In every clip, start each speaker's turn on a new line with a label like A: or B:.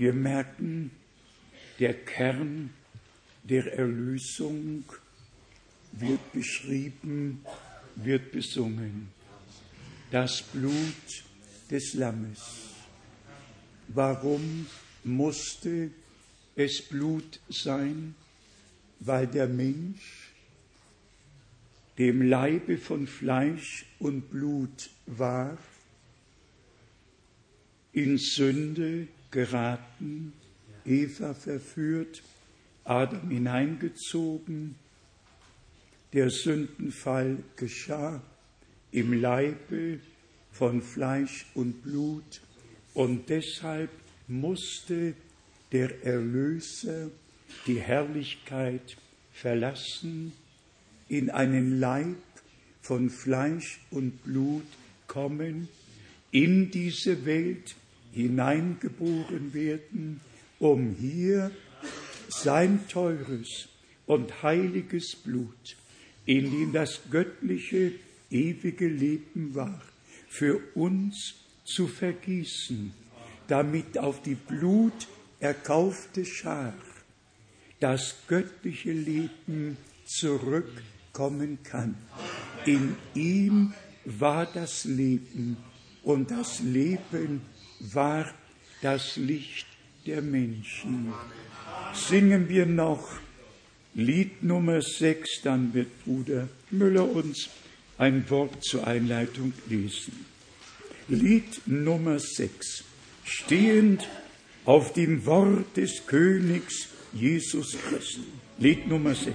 A: Wir merken, der Kern der Erlösung wird beschrieben, wird besungen. Das Blut des Lammes. Warum musste es Blut sein? Weil der Mensch dem Leibe von Fleisch und Blut war, in Sünde geraten, Eva verführt, Adam hineingezogen, der Sündenfall geschah im Leibe von Fleisch und Blut. Und deshalb musste der Erlöser die Herrlichkeit verlassen, in einen Leib von Fleisch und Blut kommen, in diese Welt hineingeboren werden, um hier sein teures und heiliges Blut, in dem das göttliche, ewige Leben war, für uns zu vergießen, damit auf die Blut erkaufte Schar das göttliche Leben zurückkommen kann. In ihm war das Leben und das Leben war das Licht der Menschen. Singen wir noch Lied Nummer 6, dann wird Bruder Müller uns ein Wort zur Einleitung lesen. Lied Nummer 6, stehend auf dem Wort des Königs Jesus Christus. Lied Nummer 6.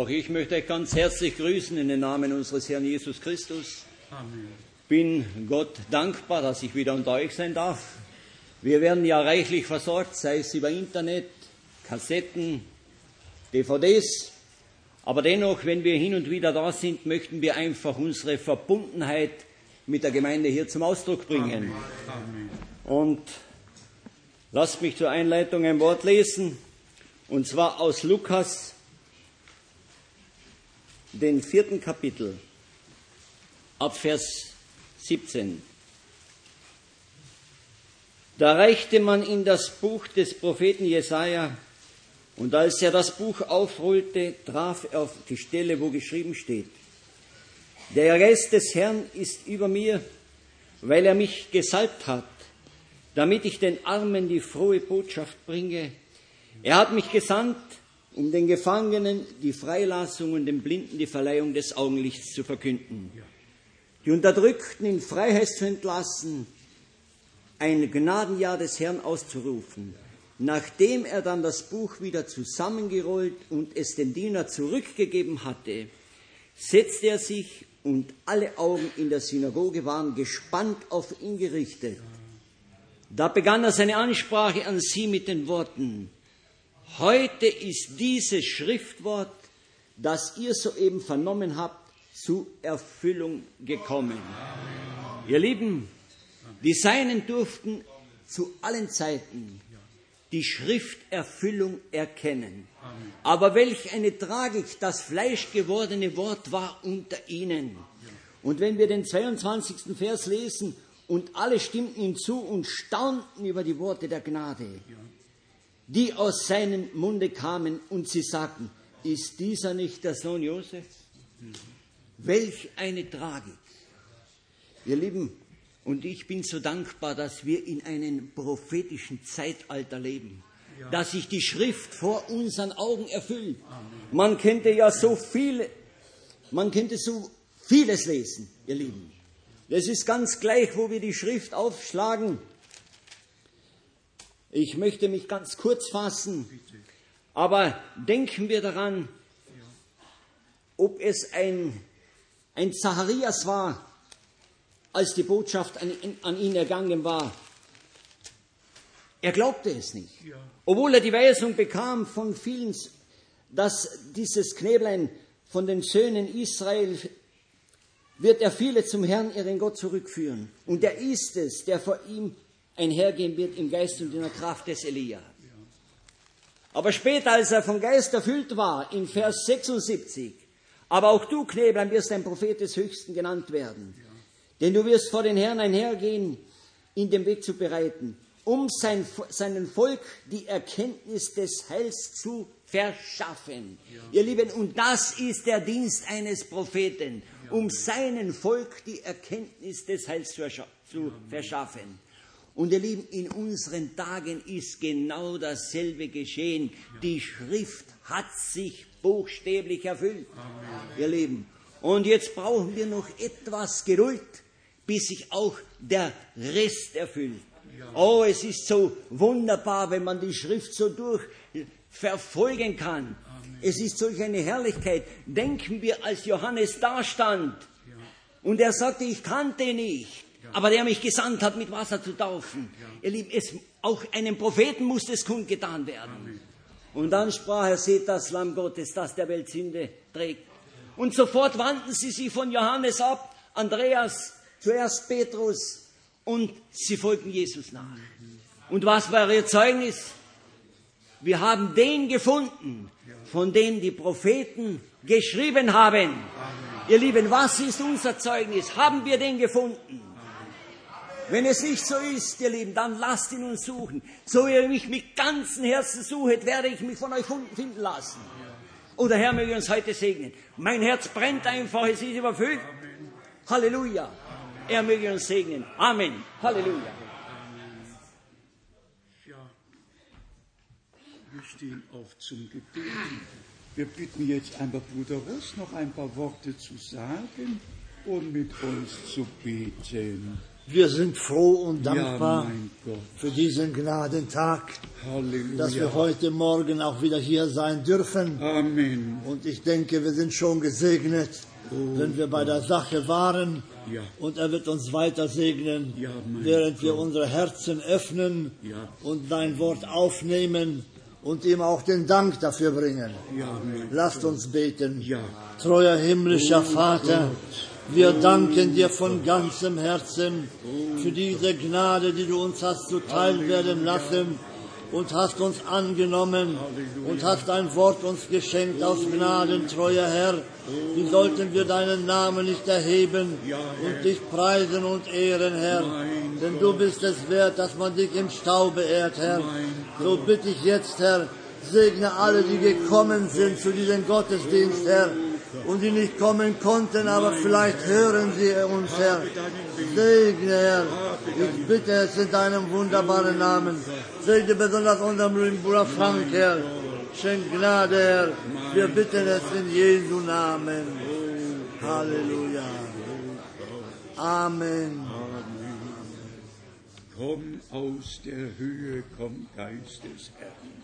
B: Auch ich möchte euch ganz herzlich grüßen in den Namen unseres Herrn Jesus Christus.
A: Amen.
B: Bin Gott dankbar, dass ich wieder unter euch sein darf. Wir werden ja reichlich versorgt, sei es über Internet, Kassetten, DVDs. Aber dennoch, wenn wir hin und wieder da sind, möchten wir einfach unsere Verbundenheit mit der Gemeinde hier zum Ausdruck bringen.
A: Amen.
B: Und lasst mich zur Einleitung ein Wort lesen, und zwar aus Lukas, den vierten Kapitel, ab Vers 17. Da reichte man in das Buch des Propheten Jesaja, und als er das Buch aufrollte, traf er auf die Stelle, wo geschrieben steht: Der Geist des Herrn ist über mir, weil er mich gesalbt hat, damit ich den Armen die frohe Botschaft bringe. Er hat mich gesandt, um den Gefangenen die Freilassung und den Blinden die Verleihung des Augenlichts zu verkünden, die Unterdrückten in Freiheit zu entlassen, ein Gnadenjahr des Herrn auszurufen. Nachdem er dann das Buch wieder zusammengerollt und es dem Diener zurückgegeben hatte, setzte er sich und alle Augen in der Synagoge waren gespannt auf ihn gerichtet. Da begann er seine Ansprache an sie mit den Worten, Heute ist dieses Schriftwort, das ihr soeben vernommen habt, zu Erfüllung gekommen. Ihr Lieben, die Seinen durften zu allen Zeiten die Schrifterfüllung erkennen. Aber welch eine Tragik das fleischgewordene Wort war unter ihnen. Und wenn wir den 22. Vers lesen, und alle stimmten ihm zu und staunten über die Worte der Gnade, die aus seinem Munde kamen, und sie sagten, ist dieser nicht der Sohn Josef? Welch eine Tragik. Ihr Lieben, und ich bin so dankbar, dass wir in einem prophetischen Zeitalter leben, dass sich die Schrift vor unseren Augen erfüllt. Man könnte ja so viele, man könnte so vieles lesen, ihr Lieben. Es ist ganz gleich, wo wir die Schrift aufschlagen. Ich möchte mich ganz kurz fassen, aber denken wir daran, ob es ein, ein Zacharias war, als die Botschaft an, an ihn ergangen war. Er glaubte es nicht. Obwohl er die Weisung bekam von vielen, dass dieses Knäblein von den Söhnen Israel wird er viele zum Herrn, ihren Gott, zurückführen. Und er ist es, der vor ihm einhergehen wird im Geist und in der Kraft des Elia. Aber später, als er vom Geist erfüllt war, in Vers 76, aber auch du, Kneblein, wirst ein Prophet des Höchsten genannt werden. Denn du wirst vor den Herrn einhergehen, ihn den Weg zu bereiten, um sein, seinem Volk die Erkenntnis des Heils zu verschaffen. Ja. Ihr Lieben, und das ist der Dienst eines Propheten, ja. um seinem Volk die Erkenntnis des Heils zu, zu verschaffen. Und ihr Lieben, in unseren Tagen ist genau dasselbe geschehen. Die Schrift hat sich buchstäblich erfüllt, Amen. ihr Lieben. Und jetzt brauchen wir noch etwas Geduld bis sich auch der Rest erfüllt. Oh, es ist so wunderbar, wenn man die Schrift so durchverfolgen kann. Es ist solch eine Herrlichkeit. Denken wir, als Johannes da stand und er sagte, ich kannte nicht, aber der mich gesandt hat, mit Wasser zu taufen. Ihr Lieben, es, auch einem Propheten muss es kundgetan werden. Und dann sprach er, seht das Lamm Gottes, das der Welt Sünde trägt. Und sofort wandten sie sich von Johannes ab. Andreas zuerst Petrus und sie folgten Jesus nach. Und was war ihr Zeugnis? Wir haben den gefunden, von dem die Propheten geschrieben haben. Ihr Lieben, was ist unser Zeugnis? Haben wir den gefunden? Wenn es nicht so ist, ihr Lieben, dann lasst ihn uns suchen. So wie ihr mich mit ganzem Herzen sucht, werde ich mich von euch finden lassen. Oder Herr möge uns heute segnen. Mein Herz brennt einfach, es ist überfüllt. Halleluja. Er möge uns segnen. Amen. Halleluja.
A: Ja, wir stehen auf zum Gebet. Wir bitten jetzt einfach Bruder Ross noch ein paar Worte zu sagen und mit uns zu beten.
C: Wir sind froh und
A: Ja,
C: dankbar
A: Gott.
C: für diesen Gnadentag, dass wir
A: Halleluja.
C: heute Morgen auch wieder hier sein dürfen.
A: Amen.
C: Und ich denke, wir sind schon gesegnet, wenn wir bei der Sache waren.
A: Ja.
C: Und er wird uns weiter segnen,
A: Ja,
C: während wir
A: Gott.
C: unsere Herzen öffnen
A: Ja.
C: und sein Wort aufnehmen und ihm auch den Dank dafür bringen.
A: Ja,
C: Lasst uns beten.
A: Ja.
C: Treuer himmlischer Vater, wir danken dir von ganzem Herzen für diese Gnade, die du uns hast zuteil werden lassen und hast uns angenommen und hast dein Wort uns geschenkt aus Gnaden, treuer Herr. Wie sollten wir deinen Namen nicht erheben und dich preisen und ehren, Herr? Denn du bist es wert, dass man dich im Staube ehrt, Herr. So bitte ich jetzt, Herr, segne alle, die gekommen sind zu diesem Gottesdienst, Herr, und die nicht kommen konnten, aber vielleicht hören sie uns, Herr. Segne, Herr. Ich bitte es in deinem wunderbaren Namen. Segne besonders unseren Bruder Frank, Herr. Schenk Gnade, Herr. Wir bitten es in Jesu Namen. Halleluja. Amen.
A: Komm aus der Höhe, komm Geist des Herrn.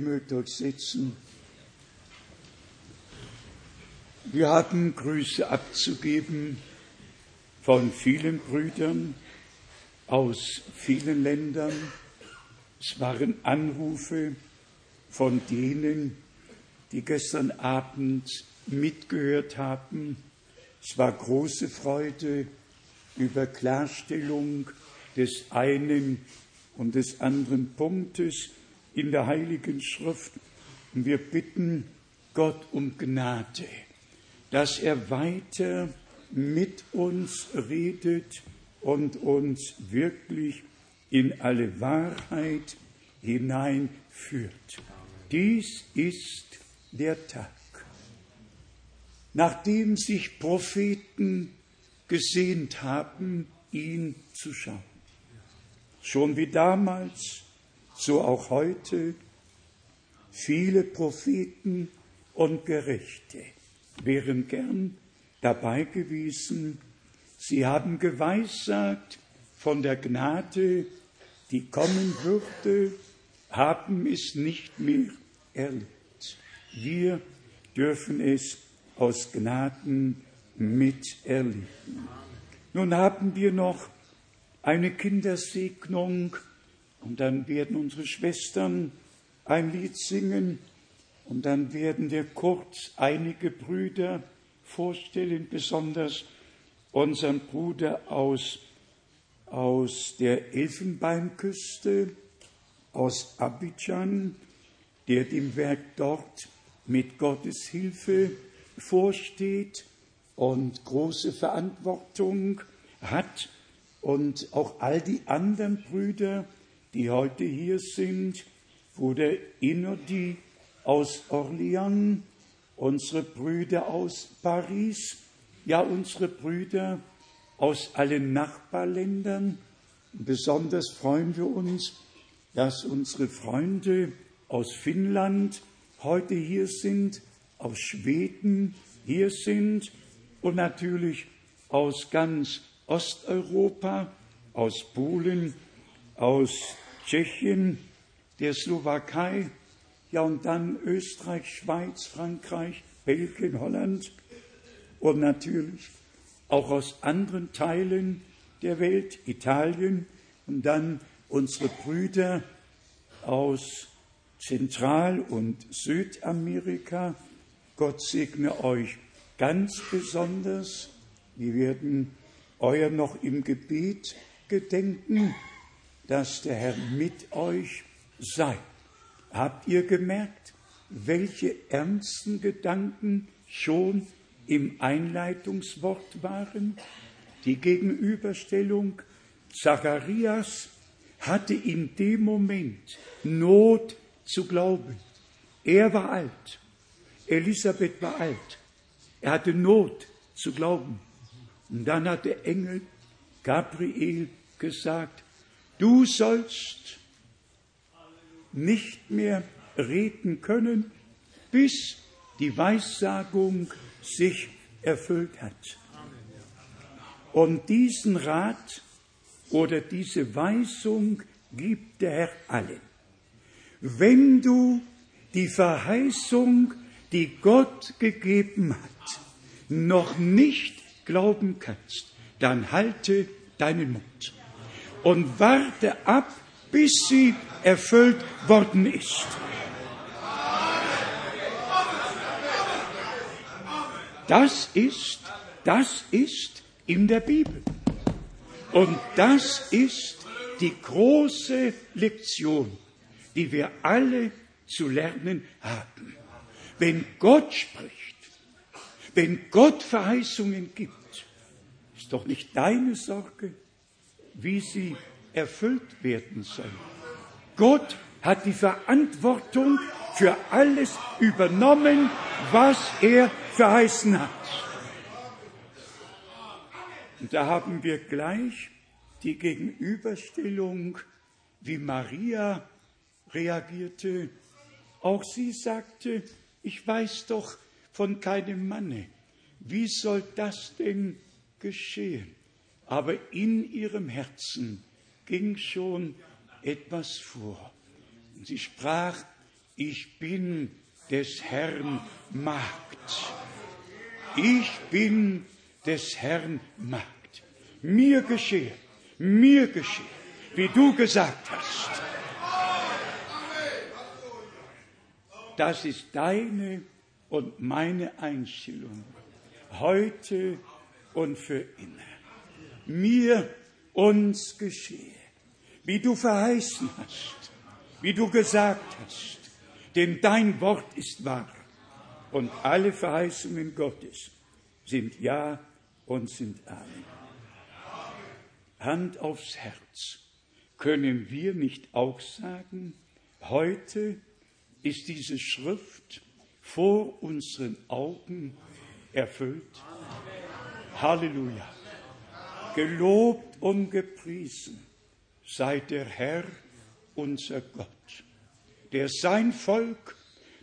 A: Mögt euch. Wir haben Grüße abzugeben von vielen Brüdern aus vielen Ländern. Es waren Anrufe von denen, die gestern Abend mitgehört haben. Es war große Freude über Klarstellung des einen und des anderen Punktes in der Heiligen Schrift. Und wir bitten Gott um Gnade, dass er weiter mit uns redet und uns wirklich in alle Wahrheit hineinführt. Dies ist der Tag, nachdem sich Propheten gesehnt haben, ihn zu schauen. Schon wie damals, so auch heute, viele Propheten und Gerechte wären gern dabei gewesen. Sie haben geweissagt von der Gnade, die kommen würde, haben es nicht mehr erlebt. Wir dürfen es aus Gnaden miterleben. Nun haben wir noch eine Kindersegnung und dann werden unsere Schwestern ein Lied singen. Und dann werden wir kurz einige Brüder vorstellen, besonders unseren Bruder aus, aus der Elfenbeinküste, aus Abidjan, der dem Werk dort mit Gottes Hilfe vorsteht und große Verantwortung hat. Und auch all die anderen Brüder, die heute hier sind, Bruder Inodi aus Orleans, unsere Brüder aus Paris, ja unsere Brüder aus allen Nachbarländern. Besonders freuen wir uns, dass unsere Freunde aus Finnland heute hier sind, aus Schweden hier sind und natürlich aus ganz Osteuropa, aus Polen, aus Tschechien, der Slowakei, ja und dann Österreich, Schweiz, Frankreich, Belgien, Holland und natürlich auch aus anderen Teilen der Welt, Italien und dann unsere Brüder aus Zentral- und Südamerika. Gott segne euch ganz besonders. Wir werden euer noch im Gebet gedenken, dass der Herr mit euch sei. Habt ihr gemerkt, welche ernsten Gedanken schon im Einleitungswort waren? Die Gegenüberstellung Zacharias hatte in dem Moment Not zu glauben. Er war alt, Elisabeth war alt, er hatte Not zu glauben. Und dann hat der Engel Gabriel gesagt, du sollst nicht mehr reden können, bis die Weissagung sich erfüllt hat. Und diesen Rat oder diese Weisung gibt der Herr allen. Wenn du die Verheißung, die Gott gegeben hat, noch nicht glauben kannst, dann halte deinen Mund und warte ab, bis sie erfüllt worden ist. Das ist, das ist in der Bibel. Und das ist die große Lektion, die wir alle zu lernen haben. Wenn Gott spricht, wenn Gott Verheißungen gibt, ist doch nicht deine Sorge, wie sie erfüllt werden sollen. Gott hat die Verantwortung für alles übernommen, was er verheißen hat. Und da haben wir gleich die Gegenüberstellung, wie Maria reagierte. Auch sie sagte, ich weiß doch von keinem Manne. Wie soll das denn geschehen? Aber in ihrem Herzen ging schon etwas vor. Und sie sprach, ich bin des Herrn Magd. Ich bin des Herrn Magd. Mir geschehe, mir geschehe, wie du gesagt hast. Das ist deine und meine Einstellung heute und für immer. Mir uns geschehe, wie du verheißen hast, wie du gesagt hast, denn dein Wort ist wahr und alle Verheißungen Gottes sind Ja und sind Amen. Hand aufs Herz. Können wir nicht auch sagen, heute ist diese Schrift vor unseren Augen erfüllt? Halleluja. Gelobt und gepriesen sei der Herr, unser Gott, der sein Volk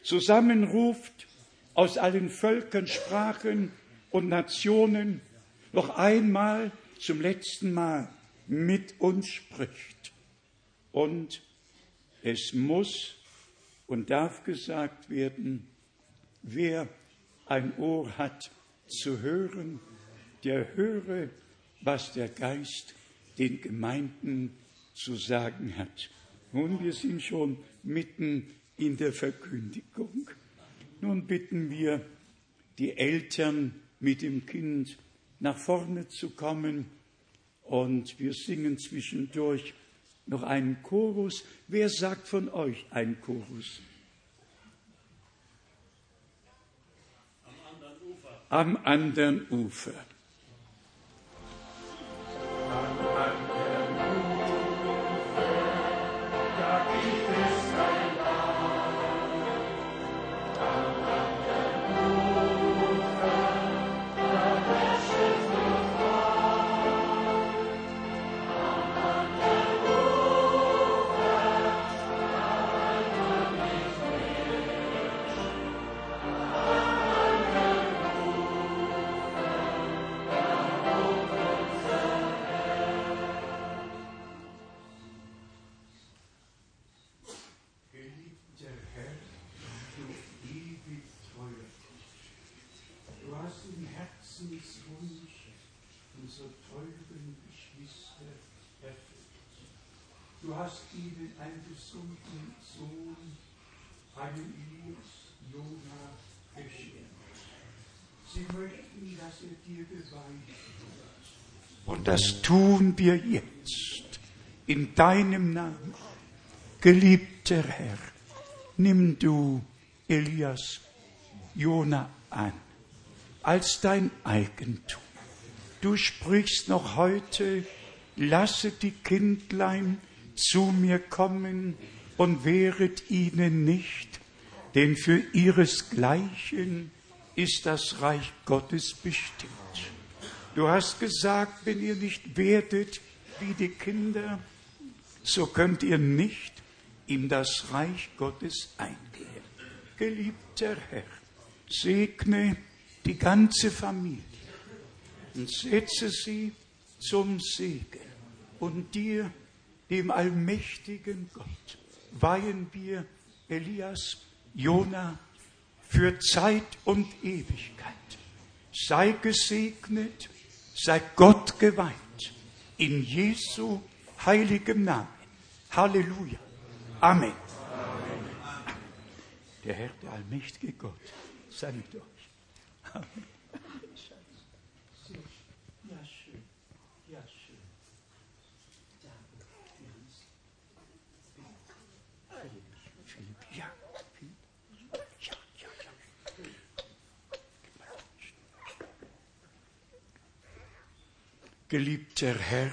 A: zusammenruft aus allen Völkern, Sprachen und Nationen, noch einmal zum letzten Mal mit uns spricht. Und es muss und darf gesagt werden, wer ein Ohr hat zu hören, der höre, was der Geist den Gemeinden zu sagen hat. Nun, wir sind schon mitten in der Verkündigung. Nun bitten wir die Eltern mit dem Kind nach vorne zu kommen und wir singen zwischendurch noch einen Chorus. Wer sagt von euch einen Chorus? Am anderen Ufer. Und das tun wir jetzt in deinem Namen. Geliebter Herr, nimm du Elias, Jona an als dein Eigentum. Du sprichst noch heute, lasse die Kindlein zu mir kommen und wehret ihnen nicht, denn für ihresgleichen ist das Reich Gottes bestimmt. Du hast gesagt, wenn ihr nicht werdet wie die Kinder, so könnt ihr nicht in das Reich Gottes eingehen. Geliebter Herr, segne die ganze Familie und setze sie zum Segen. Und dir, dem allmächtigen Gott, weihen wir Elias, Jona für Zeit und Ewigkeit. Sei gesegnet sei Gott geweiht. In Jesu heiligem Namen. Halleluja. Amen. Der Herr, der allmächtige Gott, sei mit euch. Amen. Geliebter Herr,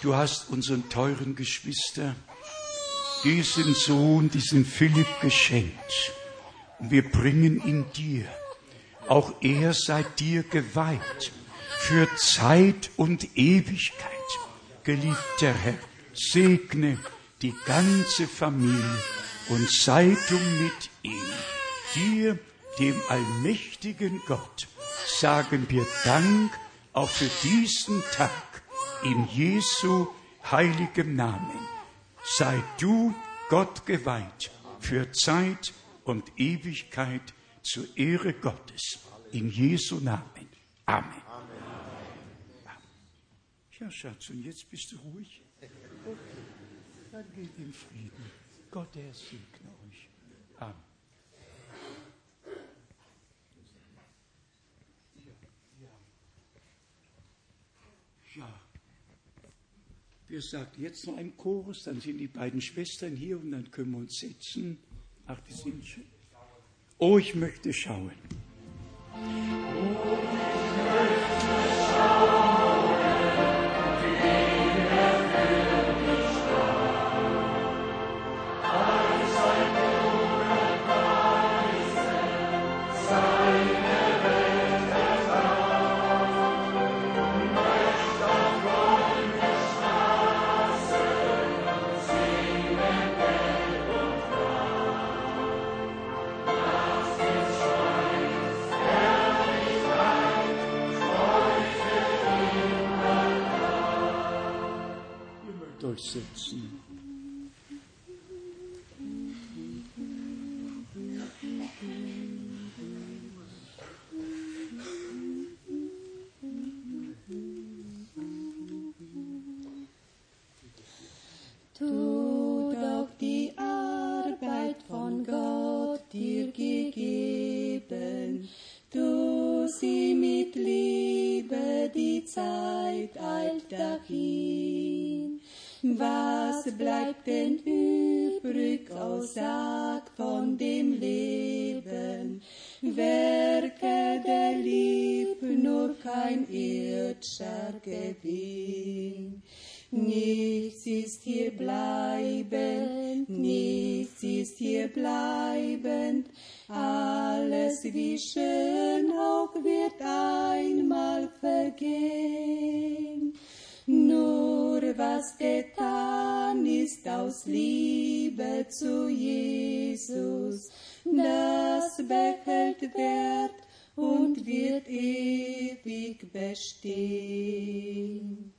A: du hast unseren teuren Geschwister diesen Sohn, diesen Philipp geschenkt. Und wir bringen ihn dir. Auch er sei dir geweiht für Zeit und Ewigkeit. Geliebter Herr, segne die ganze Familie und sei du mit ihm. Dir, dem allmächtigen Gott, sagen wir Dank auch für diesen Tag in Jesu heiligem Namen. Sei du Gott geweiht für Zeit und Ewigkeit zur Ehre Gottes. In Jesu Namen. Amen. Ja, Schatz, und jetzt bist du ruhig? Okay, dann geht in Frieden. Gott, er segne euch. Amen. Wir sagten jetzt noch ein Chorus, dann sind die beiden Schwestern hier und dann können wir uns setzen. Ach, die sind schon. Oh, ich möchte schauen. Oh, ich möchte schauen. verse 6.
D: was bleibt denn übrig, o oh, sag von dem Leben? Werke der Lieb, nur kein irdischer Gewinn. verstehen.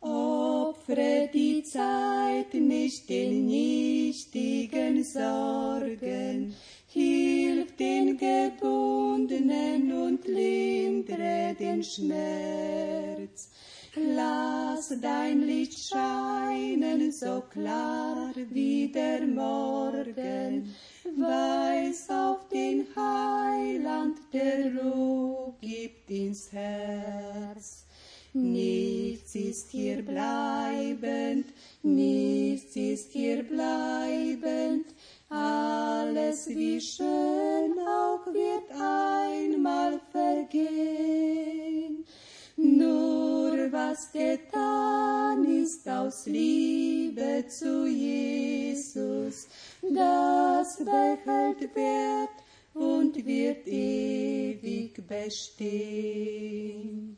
D: Opfre die Zeit nicht in nichtigen Sorgen, hilf den Gebundenen und lindre den Schmerz. Lass dein Licht scheinen, so klar wie der Morgen, weiß auf den Heiland, der Ruhe gibt ins Herz. Nichts ist hier bleibend, nichts ist hier bleibend, alles wie schön auch wird einmal vergehen
A: durchsetzen.
D: bestehen.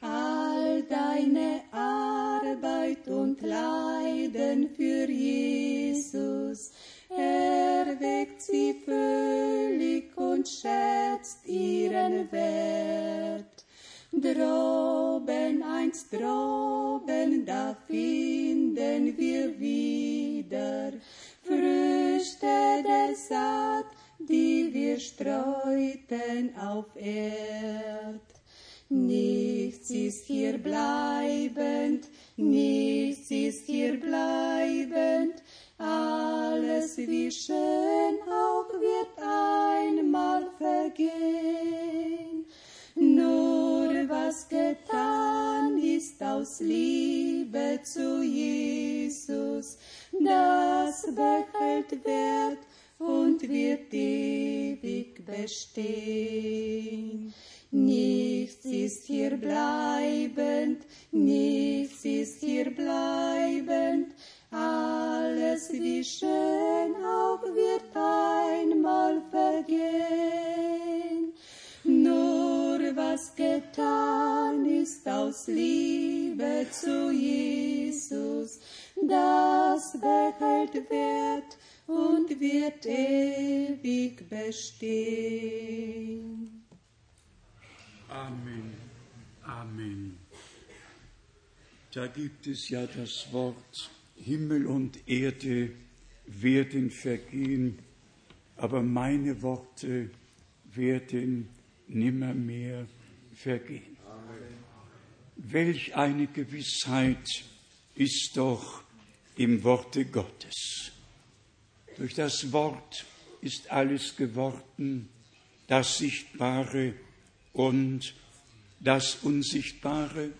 D: All deine Arbeit und Leiden für Jesus erweckt sie völlig und schätzt ihren Wert. Droben, einst droben, da finden wir wieder Früchte der Saat, die wir streuten auf Erd. Nichts ist hier bleibend, nichts ist hier bleibend, alles wie schön auch wird einmal vergehen. Getan ist aus Liebe zu Jesus, das behält Wert und wird ewig bestehen. Nichts ist hier bleibend, nichts ist hier bleibend, alles wie schön auch wird einmal vergehen. Getan ist aus Liebe zu Jesus, das behält Wert und wird ewig bestehen.
A: Amen. Amen. Da gibt es ja das Wort, Himmel und Erde werden vergehen, aber meine Worte werden nimmermehr vergehen. Amen. Welch eine Gewissheit ist doch im Worte Gottes. Durch das Wort ist alles geworden, das Sichtbare und das Unsichtbare.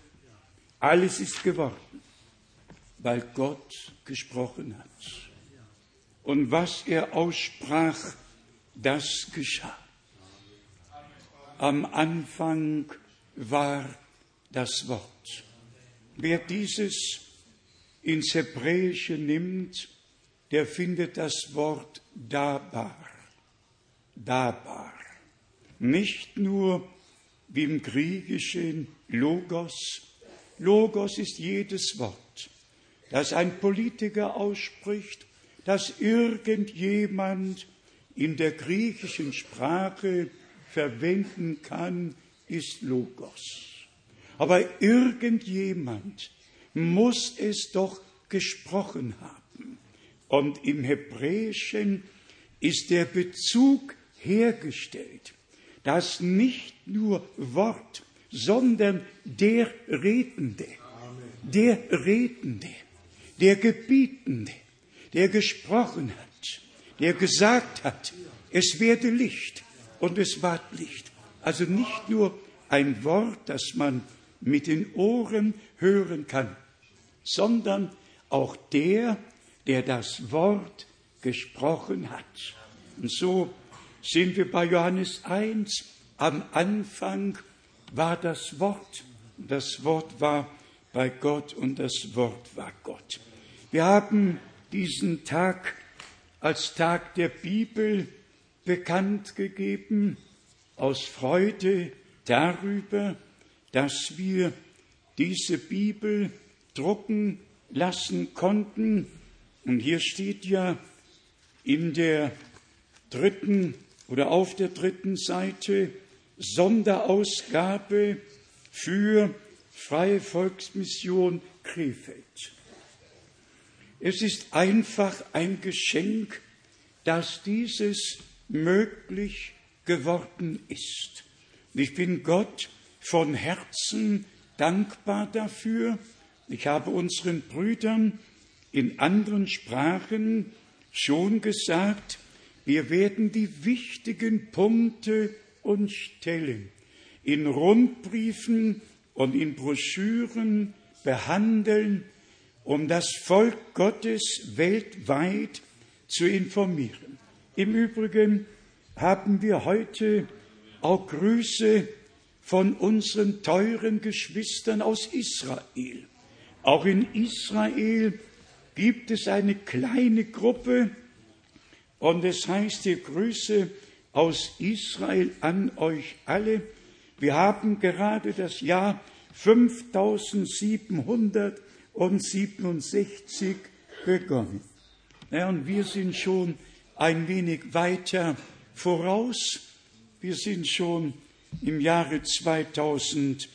A: Alles ist geworden, weil Gott gesprochen hat. Und was er aussprach, das geschah. Am Anfang war das Wort. Wer dieses ins Hebräische nimmt, der findet das Wort dabar. Dabar. Nicht nur wie im Griechischen Logos. Logos ist jedes Wort, das ein Politiker ausspricht, das irgendjemand in der griechischen Sprache verwenden kann, ist Logos. Aber irgendjemand muss es doch gesprochen haben. Und im Hebräischen ist der Bezug hergestellt, dass nicht nur Wort, sondern der Redende, der Redende, der Gebietende, der gesprochen hat, der gesagt hat, es werde Licht und es ward Licht. Also nicht nur ein Wort, das man mit den Ohren hören kann, sondern auch der, der das Wort gesprochen hat. Und so sind wir bei Johannes 1. Am Anfang war das Wort. Das Wort war bei Gott und das Wort war Gott. Wir haben diesen Tag als Tag der Bibel bekannt gegeben aus Freude darüber, dass wir diese Bibel drucken lassen konnten. Und hier steht ja in der dritten oder auf der dritten Seite Sonderausgabe für Freie Volksmission Krefeld. Es ist einfach ein Geschenk, dass dieses möglich geworden ist. Ich bin Gott von Herzen dankbar dafür. Ich habe unseren Brüdern in anderen Sprachen schon gesagt, wir werden die wichtigen Punkte und Stellen in Rundbriefen und in Broschüren behandeln, um das Volk Gottes weltweit zu informieren. Im Übrigen haben wir heute auch Grüße von unseren teuren Geschwistern aus Israel. Auch in Israel gibt es eine kleine Gruppe und es heißt hier Grüße aus Israel an euch alle. Wir haben gerade das Jahr 5767 begonnen. Ja, und wir sind schon ein wenig weiter voraus. Wir sind schon im Jahre 2007.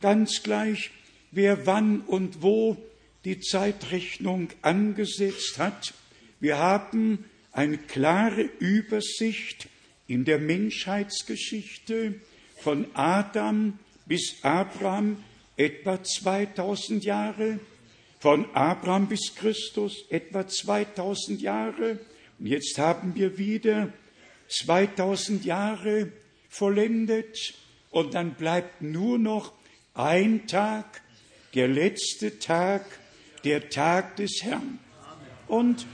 A: Ganz gleich, wer wann und wo die Zeitrechnung angesetzt hat, wir haben eine klare Übersicht in der Menschheitsgeschichte von Adam bis Abraham etwa 2000 Jahre, von Abraham bis Christus etwa 2000 Jahre. Und jetzt haben wir wieder 2000 Jahre vollendet und dann bleibt nur noch ein Tag, der letzte Tag, der Tag des Herrn. Und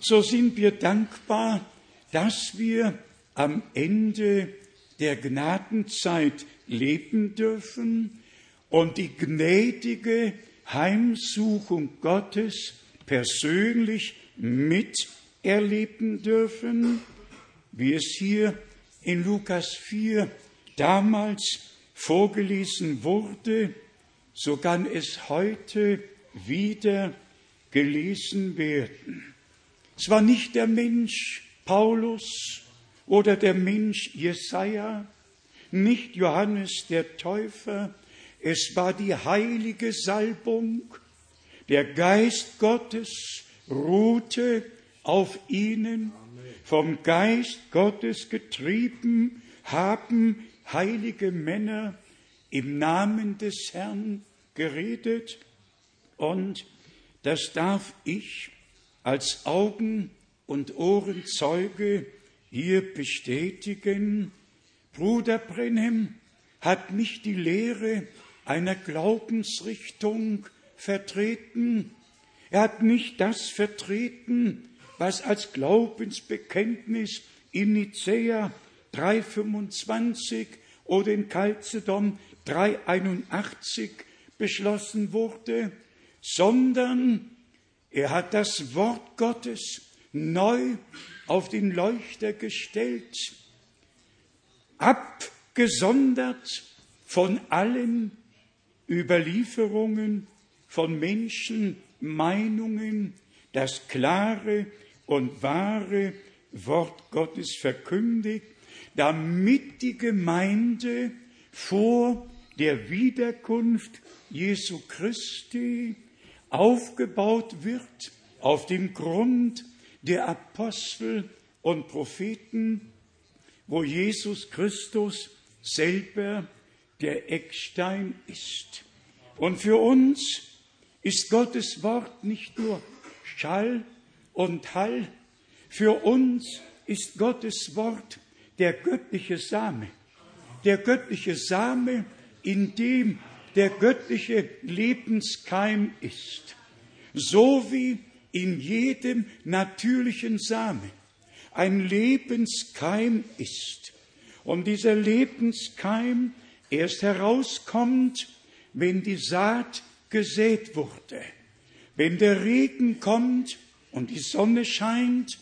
A: so sind wir dankbar, dass wir am Ende der Gnadenzeit leben dürfen und die gnädige Heimsuchung Gottes persönlich miterleben dürfen wie es hier in Lukas 4 damals vorgelesen wurde, so kann es heute wieder gelesen werden. Es war nicht der Mensch Paulus oder der Mensch Jesaja, nicht Johannes der Täufer, es war die heilige Salbung, der Geist Gottes ruhte auf ihnen. Vom Geist Gottes getrieben haben heilige Männer im Namen des Herrn geredet. Und das darf ich als Augen- und Ohrenzeuge hier bestätigen. Bruder Brenhem hat nicht die Lehre einer Glaubensrichtung vertreten. Er hat nicht das vertreten, was als Glaubensbekenntnis in Nicäa 325 oder in Chalcedon 381 beschlossen wurde, sondern er hat das Wort Gottes neu auf den Leuchter gestellt, abgesondert von allen Überlieferungen von Menschen, Meinungen, das klare und wahre Wort Gottes verkündigt, damit die Gemeinde vor der Wiederkunft Jesu Christi aufgebaut wird auf dem Grund der Apostel und Propheten, wo Jesus Christus selber der Eckstein ist. Und für uns ist Gottes Wort nicht nur Schall und Hall, für uns ist Gottes Wort der göttliche Same, der göttliche Same, in dem der göttliche Lebenskeim ist, so wie in jedem natürlichen Samen ein Lebenskeim ist. Und dieser Lebenskeim erst herauskommt, wenn die Saat gesät wurde, wenn der Regen kommt und die Sonne scheint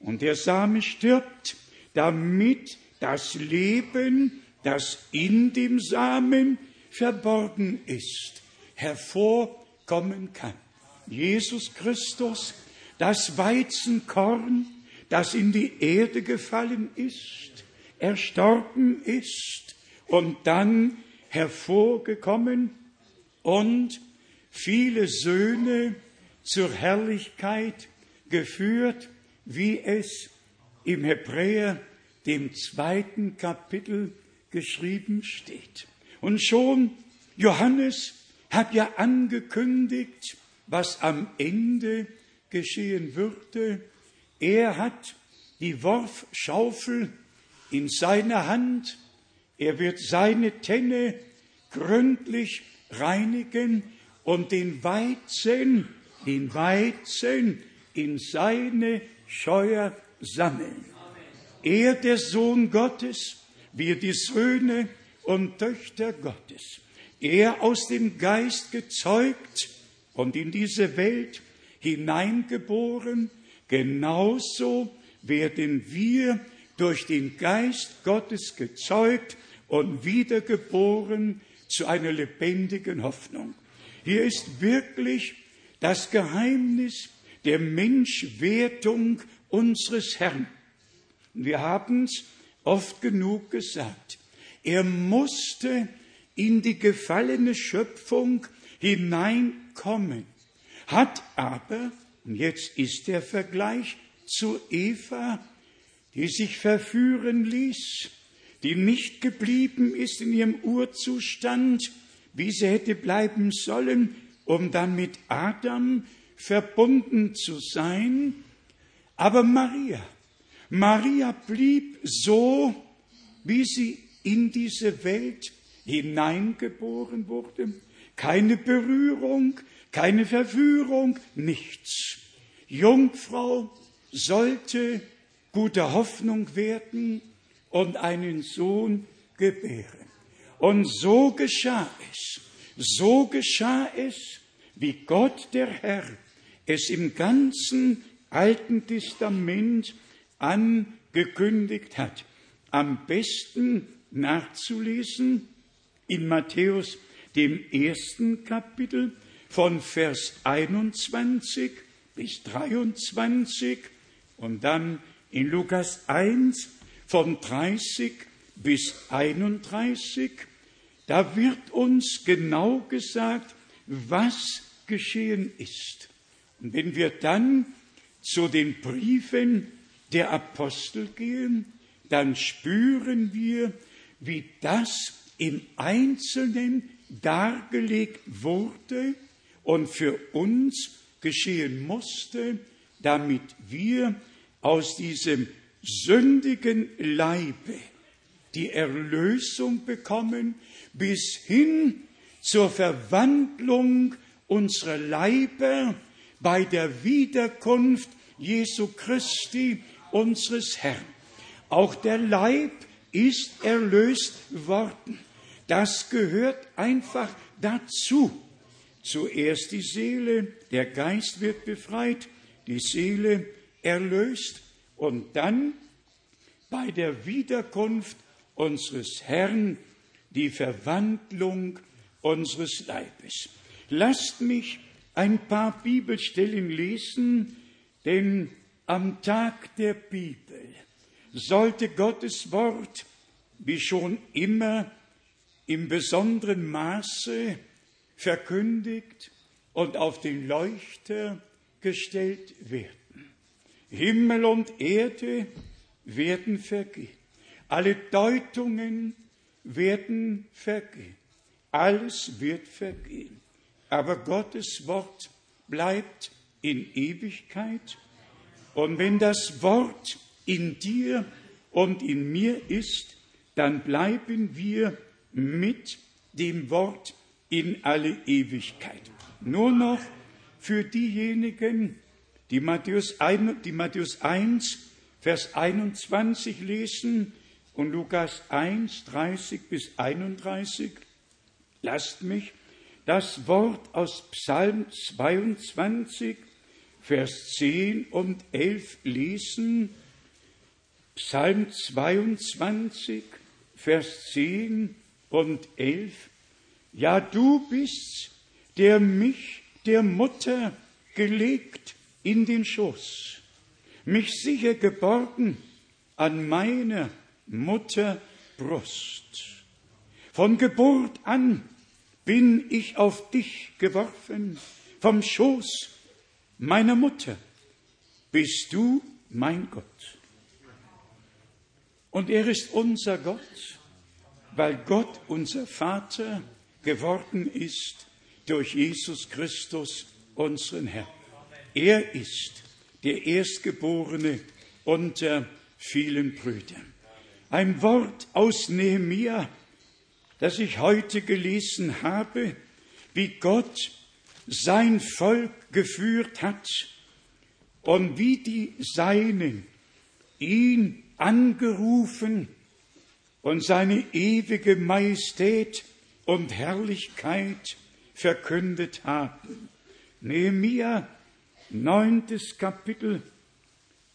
A: und der Same stirbt, damit das Leben, das in dem Samen verborgen ist, hervorkommen kann. Jesus Christus, das Weizenkorn, das in die Erde gefallen ist, erstorben ist und dann hervorgekommen und viele Söhne zur Herrlichkeit geführt, wie es im Hebräer, dem zweiten Kapitel, geschrieben steht. Und schon Johannes hat ja angekündigt, was am Ende geschehen würde. Er hat die Worfschaufel in seiner Hand. Er wird seine Tenne gründlich reinigen und den Weizen, den Weizen in seine Scheuer sammeln. Er, der Sohn Gottes, wir die Söhne und Töchter Gottes. Er aus dem Geist gezeugt und in diese Welt hineingeboren, genauso werden wir durch den Geist Gottes gezeugt und wiedergeboren zu einer lebendigen Hoffnung. Hier ist wirklich das Geheimnis der Menschwertung unseres Herrn. Wir haben es oft genug gesagt. Er musste in die gefallene Schöpfung hineinkommen, hat aber, und jetzt ist der Vergleich zu Eva, die sich verführen ließ, die nicht geblieben ist in ihrem Urzustand, wie sie hätte bleiben sollen, um dann mit Adam verbunden zu sein. Aber Maria, Maria blieb so, wie sie in diese Welt hineingeboren wurde. Keine Berührung, keine Verführung, nichts. Jungfrau sollte guter Hoffnung werden und einen Sohn gebären. Und so geschah es, so geschah es, wie Gott der Herr es im ganzen Alten Testament angekündigt hat. Am besten nachzulesen in Matthäus dem ersten Kapitel von Vers 21 bis 23 und dann in Lukas 1 von 30 bis 31. Da wird uns genau gesagt, was geschehen ist. Und wenn wir dann zu den Briefen der Apostel gehen, dann spüren wir, wie das im Einzelnen dargelegt wurde und für uns geschehen musste, damit wir aus diesem sündigen Leibe die Erlösung bekommen, bis hin zur Verwandlung unserer Leiber bei der Wiederkunft Jesu Christi, unseres Herrn. Auch der Leib ist erlöst worden. Das gehört einfach dazu. Zuerst die Seele, der Geist wird befreit, die Seele erlöst und dann bei der Wiederkunft unseres Herrn die Verwandlung unseres Leibes. Lasst mich ein paar Bibelstellen lesen, denn am Tag der Bibel sollte Gottes Wort, wie schon immer, im besonderen Maße verkündigt und auf den Leuchter gestellt werden. Himmel und Erde werden vergehen. Alle Deutungen werden vergehen. Alles wird vergehen. Aber Gottes Wort bleibt in Ewigkeit. Und wenn das Wort in dir und in mir ist, dann bleiben wir mit dem Wort in alle Ewigkeit. Nur noch für diejenigen, die Matthäus 1, die Matthäus 1 Vers 21 lesen und Lukas 1, 30 bis 31. Lasst mich das Wort aus Psalm 22, Vers 10 und 11 lesen. Psalm 22, Vers 10 und 11. Ja, du bist, der mich der Mutter gelegt in den Schoß, mich sicher geborgen an meiner Mutter Brust. Von Geburt an bin ich auf dich geworfen, vom Schoß meiner Mutter bist du mein Gott. Und er ist unser Gott, weil Gott unser Vater geworden ist durch Jesus Christus, unseren Herrn. Er ist der Erstgeborene unter vielen Brüdern. Ein Wort aus Nehemia, das ich heute gelesen habe, wie Gott sein Volk geführt hat und wie die Seinen ihn angerufen und seine ewige Majestät und Herrlichkeit verkündet haben. Nehemia, neuntes Kapitel,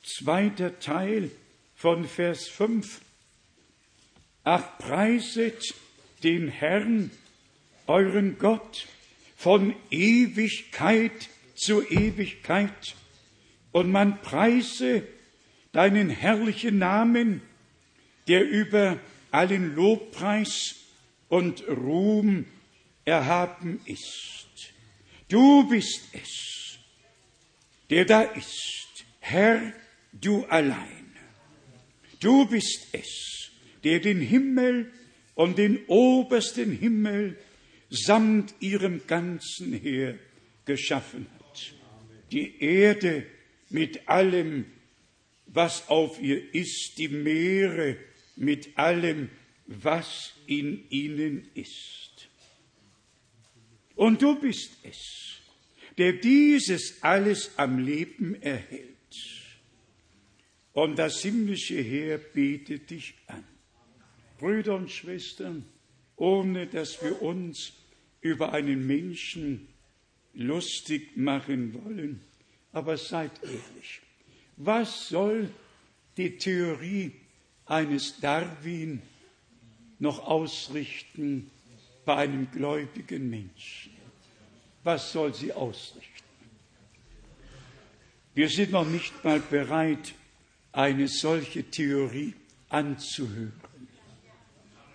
A: zweiter Teil von Vers 5. Ach, preiset den Herrn, euren Gott, von Ewigkeit zu Ewigkeit. Und man preise deinen herrlichen Namen, der über allen Lobpreis und Ruhm erhaben ist. Du bist es, der da ist, Herr, du allein. Du bist es, der den Himmel und den obersten Himmel samt ihrem ganzen Heer geschaffen hat. Die Erde mit allem, was auf ihr ist, die Meere mit allem, was in ihnen ist. Und du bist es, der dieses alles am Leben erhält. Und das himmlische Heer betet dich an. Brüder und Schwestern, ohne dass wir uns über einen Menschen lustig machen wollen, aber seid ehrlich. Was soll die Theorie eines Darwin noch ausrichten bei einem gläubigen Menschen? Was soll sie ausrichten? Wir sind noch nicht mal bereit, eine solche Theorie anzuhören,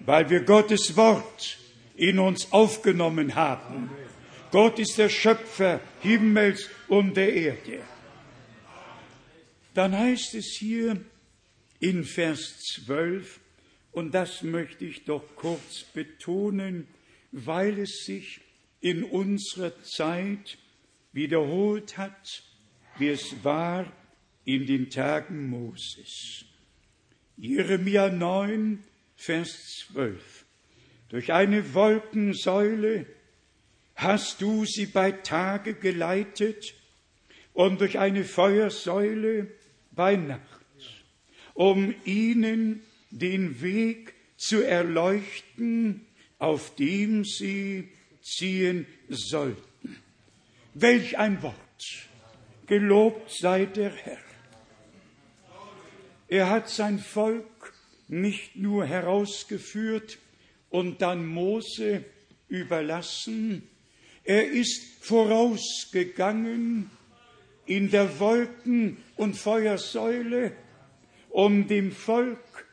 A: weil wir Gottes Wort in uns aufgenommen haben. Gott ist der Schöpfer Himmels und der Erde. Dann heißt es hier in Vers 12, und das möchte ich doch kurz betonen, weil es sich in unserer Zeit wiederholt hat, wie es war in den Tagen Moses. Jeremia 9, Vers 12. Durch eine Wolkensäule hast du sie bei Tage geleitet und durch eine Feuersäule bei Nacht, um ihnen den Weg zu erleuchten, auf dem sie ziehen sollten. Welch ein Wort! Gelobt sei der Herr. Er hat sein Volk nicht nur herausgeführt und dann Mose überlassen, er ist vorausgegangen in der Wolken- und Feuersäule, um dem Volk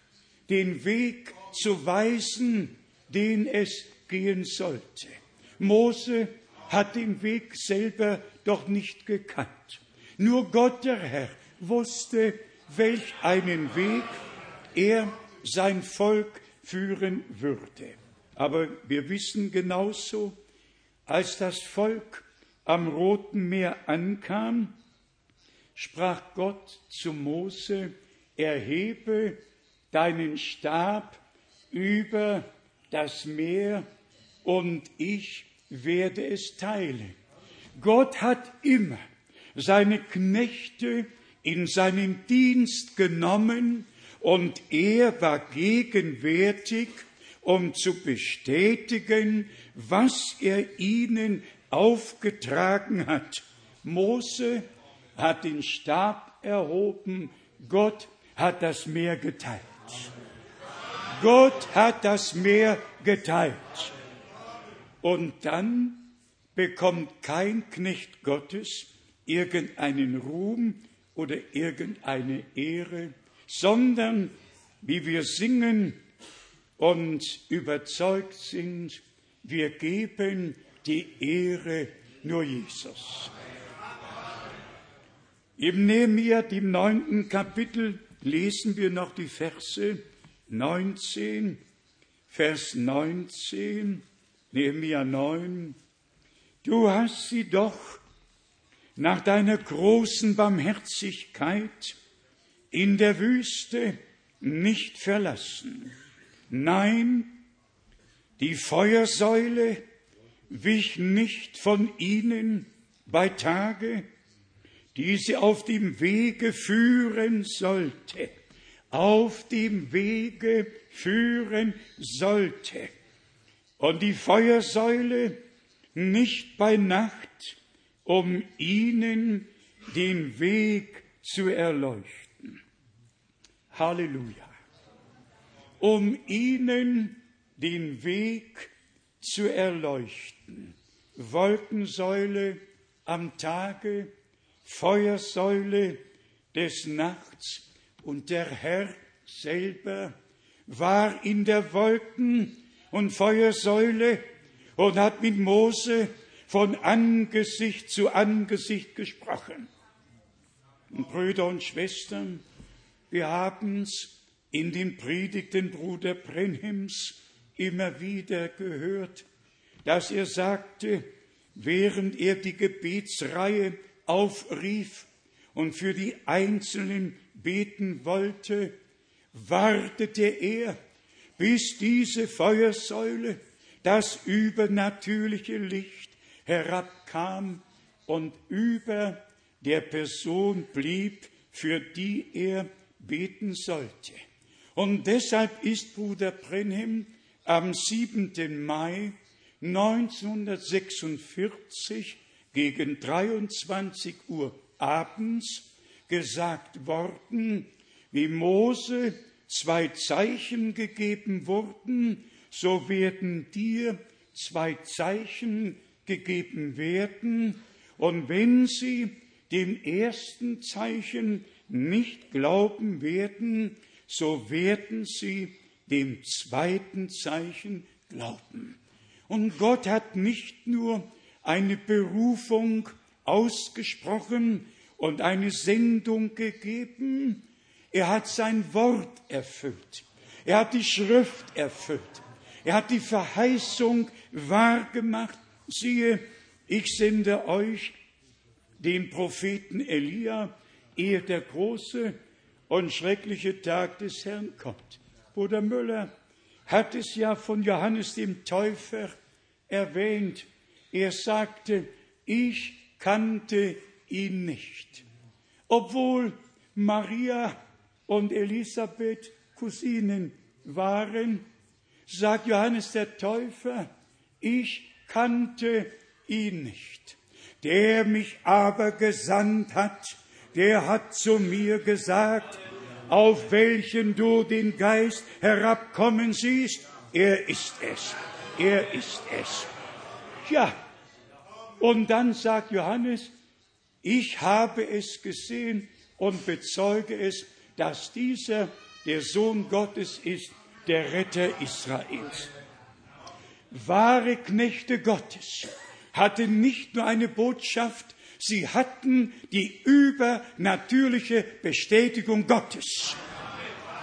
A: den Weg zu weisen, den es gehen sollte. Mose hat den Weg selber doch nicht gekannt. Nur Gott der Herr wusste, welch einen Weg er sein Volk führen würde. Aber wir wissen genauso, als das Volk am Roten Meer ankam, sprach Gott zu Mose, erhebe deinen Stab über das Meer und ich werde es teilen. Gott hat immer seine Knechte in seinen Dienst genommen und er war gegenwärtig, um zu bestätigen, was er ihnen aufgetragen hat. Mose hat den Stab erhoben, Gott hat das Meer geteilt. Gott hat das Meer geteilt. Und dann bekommt kein Knecht Gottes irgendeinen Ruhm oder irgendeine Ehre, sondern wie wir singen und überzeugt sind, wir geben die Ehre nur Jesus. Im Nehemiah, dem neunten Kapitel, lesen wir noch die Verse 19, Vers 19, Nehemiah 9. Du hast sie doch nach deiner großen Barmherzigkeit in der Wüste nicht verlassen. Nein, die Feuersäule wich nicht von ihnen bei Tage, die sie auf dem Wege führen sollte, auf dem Wege führen sollte. Und die Feuersäule nicht bei Nacht, um ihnen den Weg zu erleuchten. Halleluja. Um ihnen den Weg zu erleuchten. Wolkensäule am Tage, Feuersäule des Nachts und der Herr selber war in der Wolken- und Feuersäule und hat mit Mose von Angesicht zu Angesicht gesprochen. Und Brüder und Schwestern, wir haben's in den Predigten Bruder Brenhims immer wieder gehört, dass er sagte, während er die Gebetsreihe aufrief und für die Einzelnen beten wollte, wartete er, bis diese Feuersäule, das übernatürliche Licht, herabkam und über der Person blieb, für die er beten sollte. Und deshalb ist Bruder Brenhem am 7. Mai 1946 gegen 23 Uhr abends gesagt worden, wie Mose zwei Zeichen gegeben wurden, so werden dir zwei Zeichen gegeben werden, und wenn sie dem ersten Zeichen nicht glauben werden, so werden sie dem zweiten Zeichen glauben. Und Gott hat nicht nur eine Berufung ausgesprochen und eine Sendung gegeben, er hat sein Wort erfüllt. Er hat die Schrift erfüllt. Er hat die Verheißung wahrgemacht. Siehe, ich sende euch den Propheten Elia, ehe der große und schreckliche Tag des Herrn kommt. Bruder Müller, hat es ja von Johannes dem Täufer erwähnt. Er sagte, ich kannte ihn nicht. Obwohl Maria und Elisabeth Cousinen waren, sagt Johannes der Täufer, ich kannte ihn nicht. Der mich aber gesandt hat, der hat zu mir gesagt, auf welchen du den Geist herabkommen siehst, er ist es, er ist es. Ja, und dann sagt Johannes, ich habe es gesehen und bezeuge es, dass dieser der Sohn Gottes ist, der Retter Israels. Wahre Knechte Gottes hatten nicht nur eine Botschaft, sie hatten die übernatürliche Bestätigung Gottes.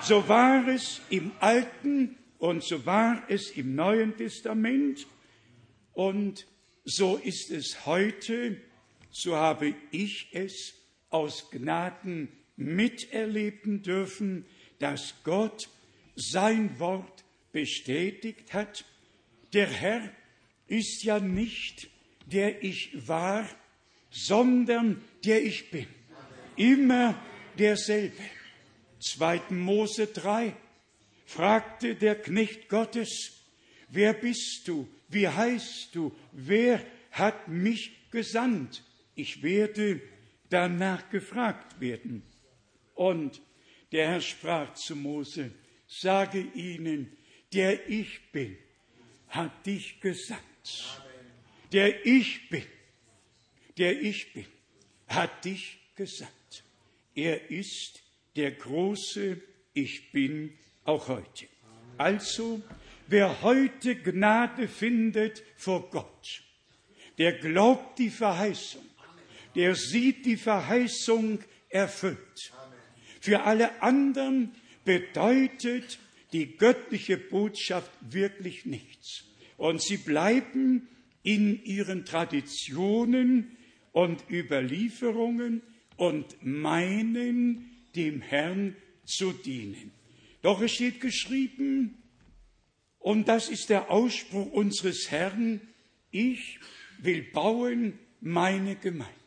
A: So war es im Alten und so war es im Neuen Testament und so ist es heute, so habe ich es aus Gnaden miterleben dürfen, dass Gott sein Wort bestätigt hat. Der Herr ist ja nicht der ich war, sondern der ich bin. Immer derselbe. 2. Mose 3 fragte der Knecht Gottes, wer bist du? Wie heißt du? Wer hat mich gesandt? Ich werde danach gefragt werden. Und der Herr sprach zu Mose, sage ihnen, der ich bin, hat dich gesandt. Der ich bin, der ich bin, hat dich gesandt. Er ist der große Ich bin auch heute. Also, wer heute Gnade findet vor Gott, der glaubt die Verheißung, der sieht die Verheißung erfüllt. Für alle anderen bedeutet die göttliche Botschaft wirklich nichts. Und sie bleiben in ihren Traditionen und Überlieferungen und meinen, dem Herrn zu dienen. Doch es steht geschrieben, und das ist der Ausspruch unseres Herrn, ich will bauen meine Gemeinde.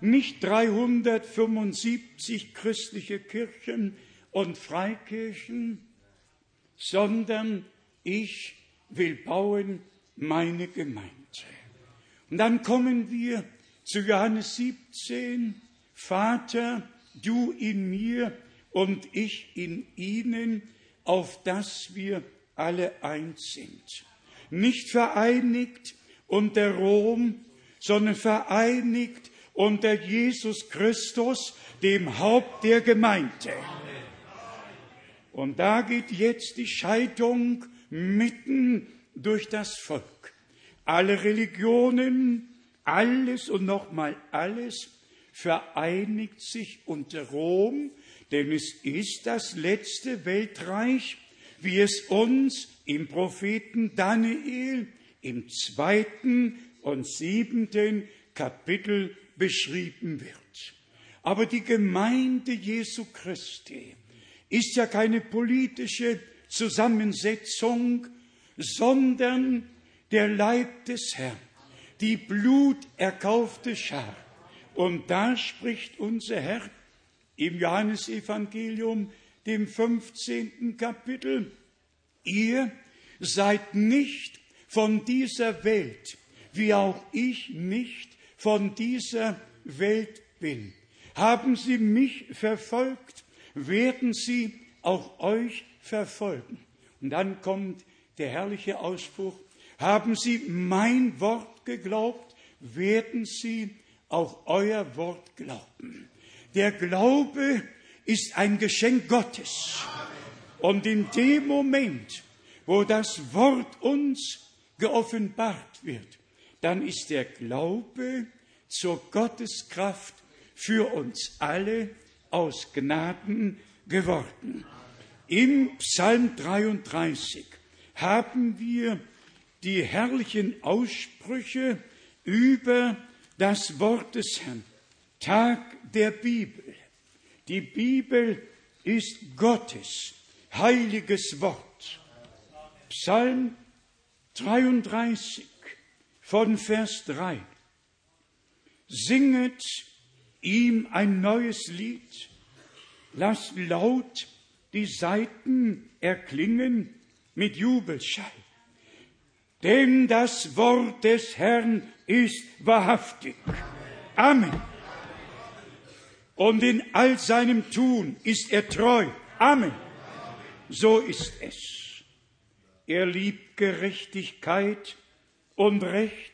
A: Nicht 375 christliche Kirchen und Freikirchen, sondern ich will bauen meine Gemeinde. Und dann kommen wir zu Johannes 17, Vater, du in mir und ich in ihnen, auf dass wir alle eins sind. Nicht vereinigt unter Rom, sondern vereinigt unter Jesus Christus, dem Haupt der Gemeinde. Und da geht jetzt die Scheidung mitten durch das Volk. Alle Religionen, alles und nochmal alles vereinigt sich unter Rom, denn es ist das letzte Weltreich, wie es uns im Propheten Daniel im zweiten und siebenten Kapitel beschrieben wird. Aber die Gemeinde Jesu Christi ist ja keine politische Zusammensetzung, sondern der Leib des Herrn, die bluterkaufte Schar. Und da spricht unser Herr im Johannesevangelium, dem 15. Kapitel, ihr seid nicht von dieser Welt, wie auch ich nicht von dieser Welt bin. Haben sie mich verfolgt, werden sie auch euch verfolgen. Und dann kommt der herrliche Ausspruch, haben Sie mein Wort geglaubt, werden Sie auch euer Wort glauben. Der Glaube ist ein Geschenk Gottes. Und in dem Moment, wo das Wort uns geoffenbart wird, dann ist der Glaube zur Gotteskraft für uns alle aus Gnaden geworden. Im Psalm 33 haben wir die herrlichen Aussprüche über das Wort des Herrn. Tag der Bibel. Die Bibel ist Gottes heiliges Wort. Psalm 33 von Vers 3. Singet ihm ein neues Lied, lasst laut die Saiten erklingen mit Jubelschall. Denn das Wort des Herrn ist wahrhaftig. Amen. Und in all seinem Tun ist er treu. Amen. So ist es. Er liebt Gerechtigkeit und Recht.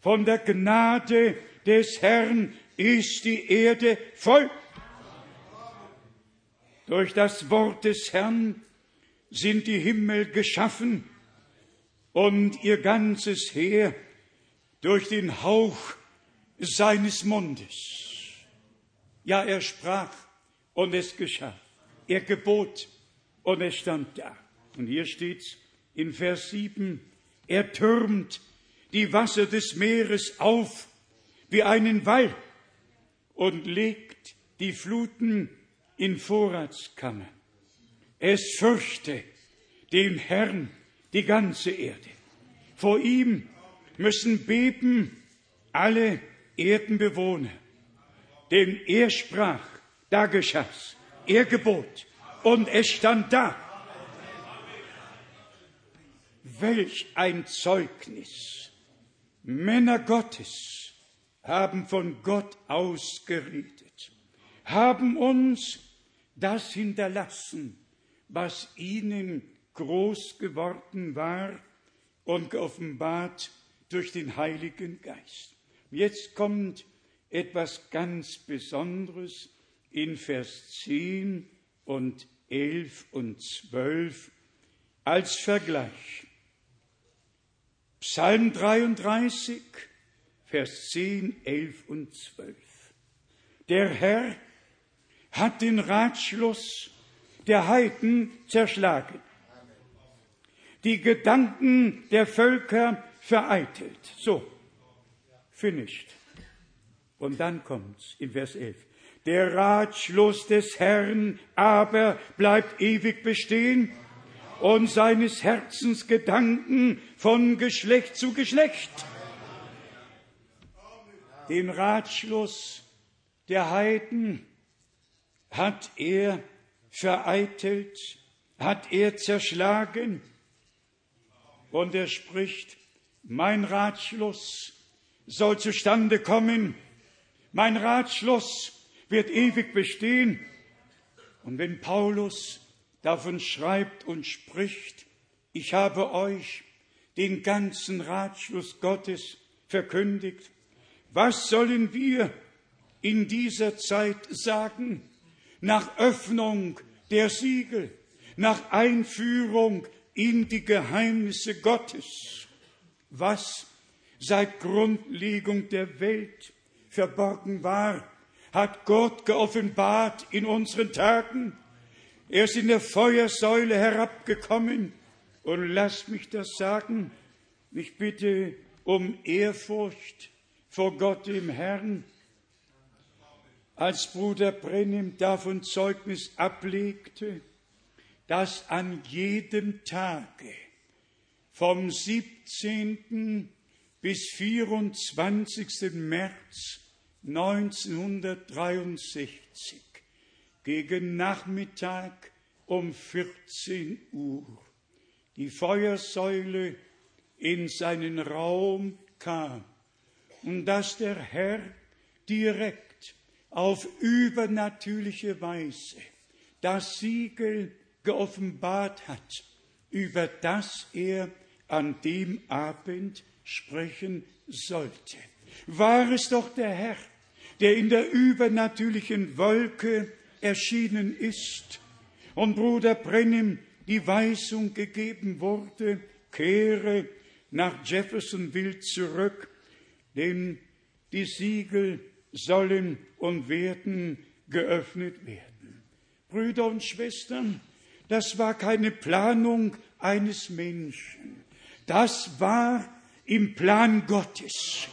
A: Von der Gnade des Herrn ist die Erde voll. Durch das Wort des Herrn sind die Himmel geschaffen und ihr ganzes Heer durch den Hauch seines Mundes. Ja, er sprach und es geschah. Er gebot und es stand da. Und hier steht's in Vers 7, er türmt die Wasser des Meeres auf wie einen Wall und legt die Fluten in Vorratskammer. Es fürchte den Herrn die ganze Erde. Vor ihm müssen beben alle Erdenbewohner. Denn er sprach, da geschah's, er gebot und es stand da. Welch ein Zeugnis. Männer Gottes haben von Gott ausgeredet, haben uns das hinterlassen, was ihnen groß geworden war und geoffenbart durch den Heiligen Geist. Jetzt kommt etwas ganz Besonderes in Vers 10 und 11 und 12 als Vergleich. Psalm 33, Vers 10, 11 und 12. Der Herr hat den Ratschluss der Heiden zerschlagen, die Gedanken der Völker vereitelt. So, finished. Und dann kommt's in Vers 11. Der Ratschluss des Herrn aber bleibt ewig bestehen und seines Herzens Gedanken von Geschlecht zu Geschlecht. Den Ratschluss der Heiden hat er vereitelt, hat er zerschlagen. Und er spricht, mein Ratschluss soll zustande kommen, mein Ratschluss wird ewig bestehen. Und wenn Paulus davon schreibt und spricht, ich habe euch den ganzen Ratschluss Gottes verkündigt, was sollen wir in dieser Zeit sagen? Nach Öffnung der Siegel, nach Einführung in die Geheimnisse Gottes, was seit Grundlegung der Welt verborgen war, hat Gott geoffenbart in unseren Tagen. Er ist in der Feuersäule herabgekommen. Und lasst mich das sagen, ich bitte um Ehrfurcht vor Gott dem Herrn. Als Bruder Brennim davon Zeugnis ablegte, dass an jedem Tage vom 17. bis 24. März 1963 gegen Nachmittag um 14 Uhr die Feuersäule in seinen Raum kam und dass der Herr direkt auf übernatürliche Weise das Siegel geoffenbart hat, über das er an dem Abend sprechen sollte. War es doch der Herr, der in der übernatürlichen Wolke erschienen ist und Bruder Brennim die Weisung gegeben wurde, kehre nach Jeffersonville zurück, denn die Siegel sollen und werden geöffnet werden. Brüder und Schwestern, das war keine Planung eines Menschen. Das war im Plan Gottes,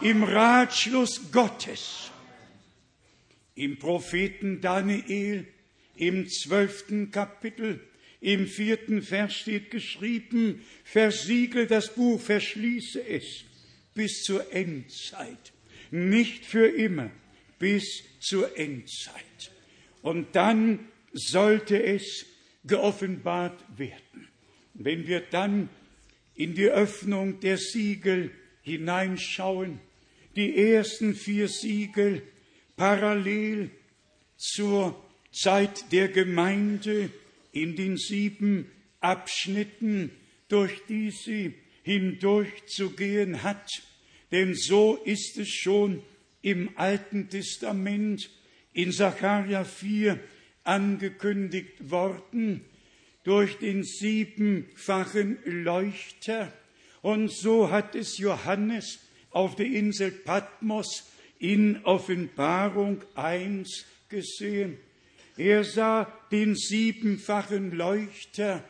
A: im Ratschluss Gottes. Im Propheten Daniel im zwölften Kapitel Im vierten Vers steht geschrieben, versiegle das Buch, verschließe es bis zur Endzeit. Nicht für immer, bis zur Endzeit. Und dann sollte es geoffenbart werden. Wenn wir dann in die Öffnung der Siegel hineinschauen, die ersten vier Siegel parallel zur Zeit der Gemeinde in den sieben Abschnitten, durch die sie hindurchzugehen hat. Denn so ist es schon im Alten Testament in Sacharja 4 angekündigt worden durch den siebenfachen Leuchter. Und so hat es Johannes auf der Insel Patmos in Offenbarung 1 gesehen. Er sah den siebenfachen Leuchter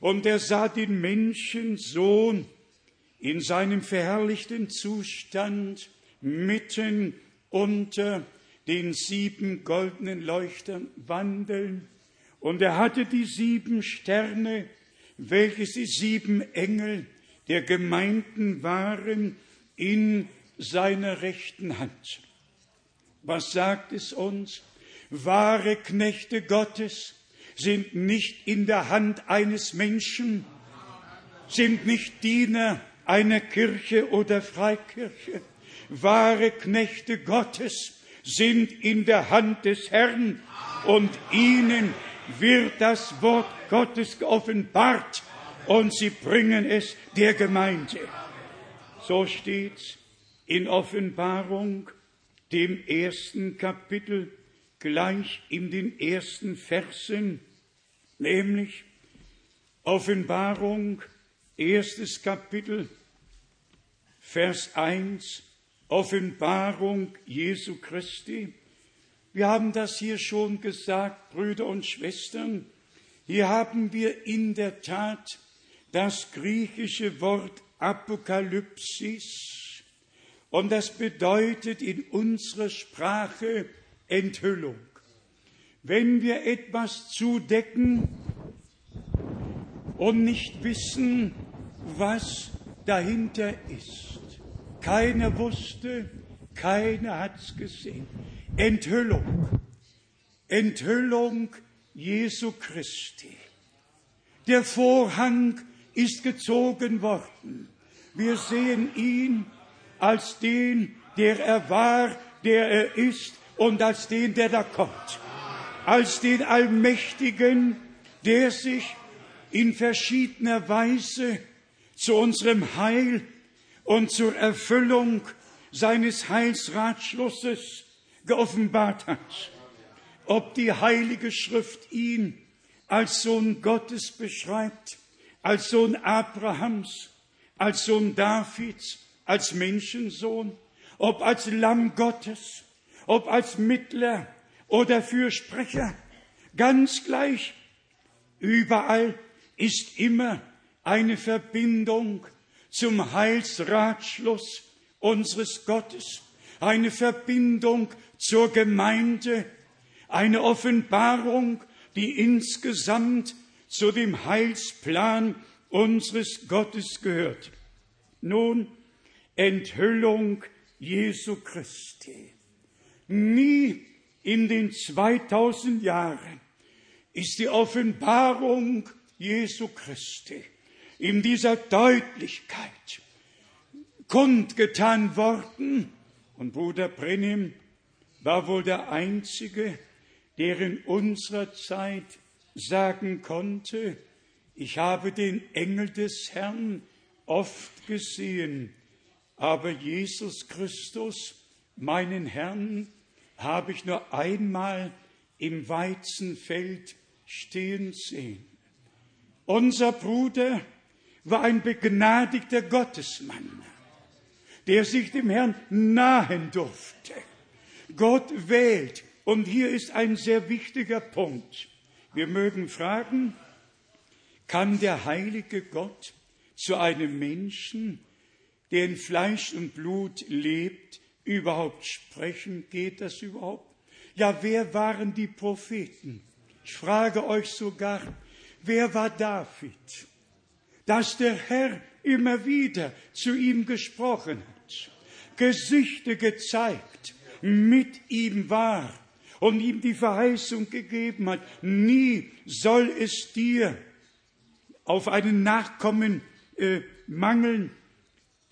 A: und er sah den Menschensohn in seinem verherrlichten Zustand mitten unter den sieben goldenen Leuchtern wandeln. Und er hatte die sieben Sterne, welches die sieben Engel der Gemeinden waren, in seiner rechten Hand. Was sagt es uns? Wahre Knechte Gottes sind nicht in der Hand eines Menschen, sind nicht Diener einer Kirche oder Freikirche. Wahre Knechte Gottes sind in der Hand des Herrn und ihnen wird das Wort Gottes geoffenbart und sie bringen es der Gemeinde. So steht's in Offenbarung, dem ersten Kapitel, gleich in den ersten Versen, nämlich Offenbarung, erstes Kapitel, Vers 1, Offenbarung Jesu Christi. Wir haben das hier schon gesagt, Brüder und Schwestern. Hier haben wir in der Tat das griechische Wort Apokalypsis und das bedeutet in unserer Sprache Enthüllung. Wenn wir etwas zudecken und nicht wissen, was dahinter ist, keiner wusste, keiner hat's gesehen. Enthüllung. Enthüllung Jesu Christi. Der Vorhang ist gezogen worden. Wir sehen ihn als den, der er war, der er ist und als den, der da kommt. Als den Allmächtigen, der sich in verschiedener Weise zu unserem Heil und zur Erfüllung seines Heilsratschlusses geoffenbart hat. Ob die Heilige Schrift ihn als Sohn Gottes beschreibt, als Sohn Abrahams, als Sohn Davids, als Menschensohn, ob als Lamm Gottes, ob als Mittler oder Fürsprecher, ganz gleich. Überall ist immer eine Verbindung zum Heilsratschluss unseres Gottes, eine Verbindung zur Gemeinde, eine Offenbarung, die insgesamt zu dem Heilsplan unseres Gottes gehört. Nun, Enthüllung Jesu Christi. Nie in den 2000 Jahren ist die Offenbarung Jesu Christi in dieser Deutlichkeit kundgetan worden. Und Bruder Brennim war wohl der Einzige, der in unserer Zeit sagen konnte, ich habe den Engel des Herrn oft gesehen, aber Jesus Christus, meinen Herrn, habe ich nur einmal im Weizenfeld stehen sehen. Unser Bruder war ein begnadigter Gottesmann, der sich dem Herrn nahen durfte. Gott wählt, und hier ist ein sehr wichtiger Punkt. Wir mögen fragen, kann der heilige Gott zu einem Menschen, der in Fleisch und Blut lebt, überhaupt sprechen? Geht das überhaupt? Ja, wer waren die Propheten? Ich frage euch sogar, wer war David? Dass der Herr immer wieder zu ihm gesprochen hat, Gesichter gezeigt, mit ihm war und ihm die Verheißung gegeben hat, nie soll es dir auf einen Nachkommen äh, mangeln,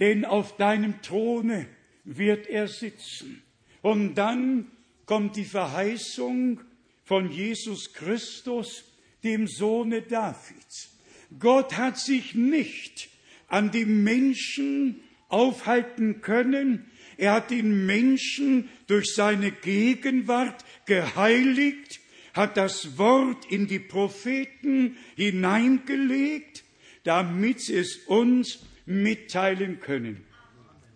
A: denn auf deinem Throne wird er sitzen. Und dann kommt die Verheißung von Jesus Christus, dem Sohne Davids. Gott hat sich nicht an die Menschen aufhalten können. Er hat den Menschen durch seine Gegenwart geheiligt, hat das Wort in die Propheten hineingelegt, damit es uns mitteilen können.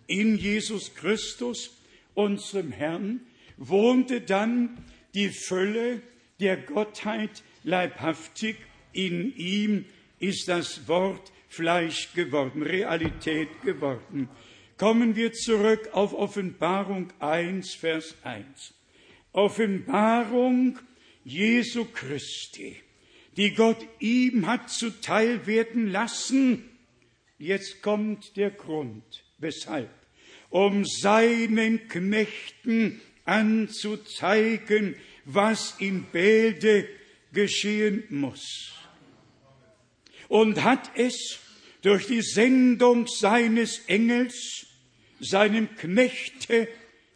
A: In Jesus Christus, unserem Herrn, wohnte dann die Fülle der Gottheit leibhaftig. In ihm ist das Wort Fleisch geworden, Realität geworden. Kommen wir zurück auf Offenbarung 1, Vers 1. Offenbarung Jesu Christi, die Gott ihm hat zuteil werden lassen. Jetzt kommt der Grund. Weshalb? Um seinen Knechten anzuzeigen, was in Bälde geschehen muss. Und hat es durch die Sendung seines Engels, seinem Knechte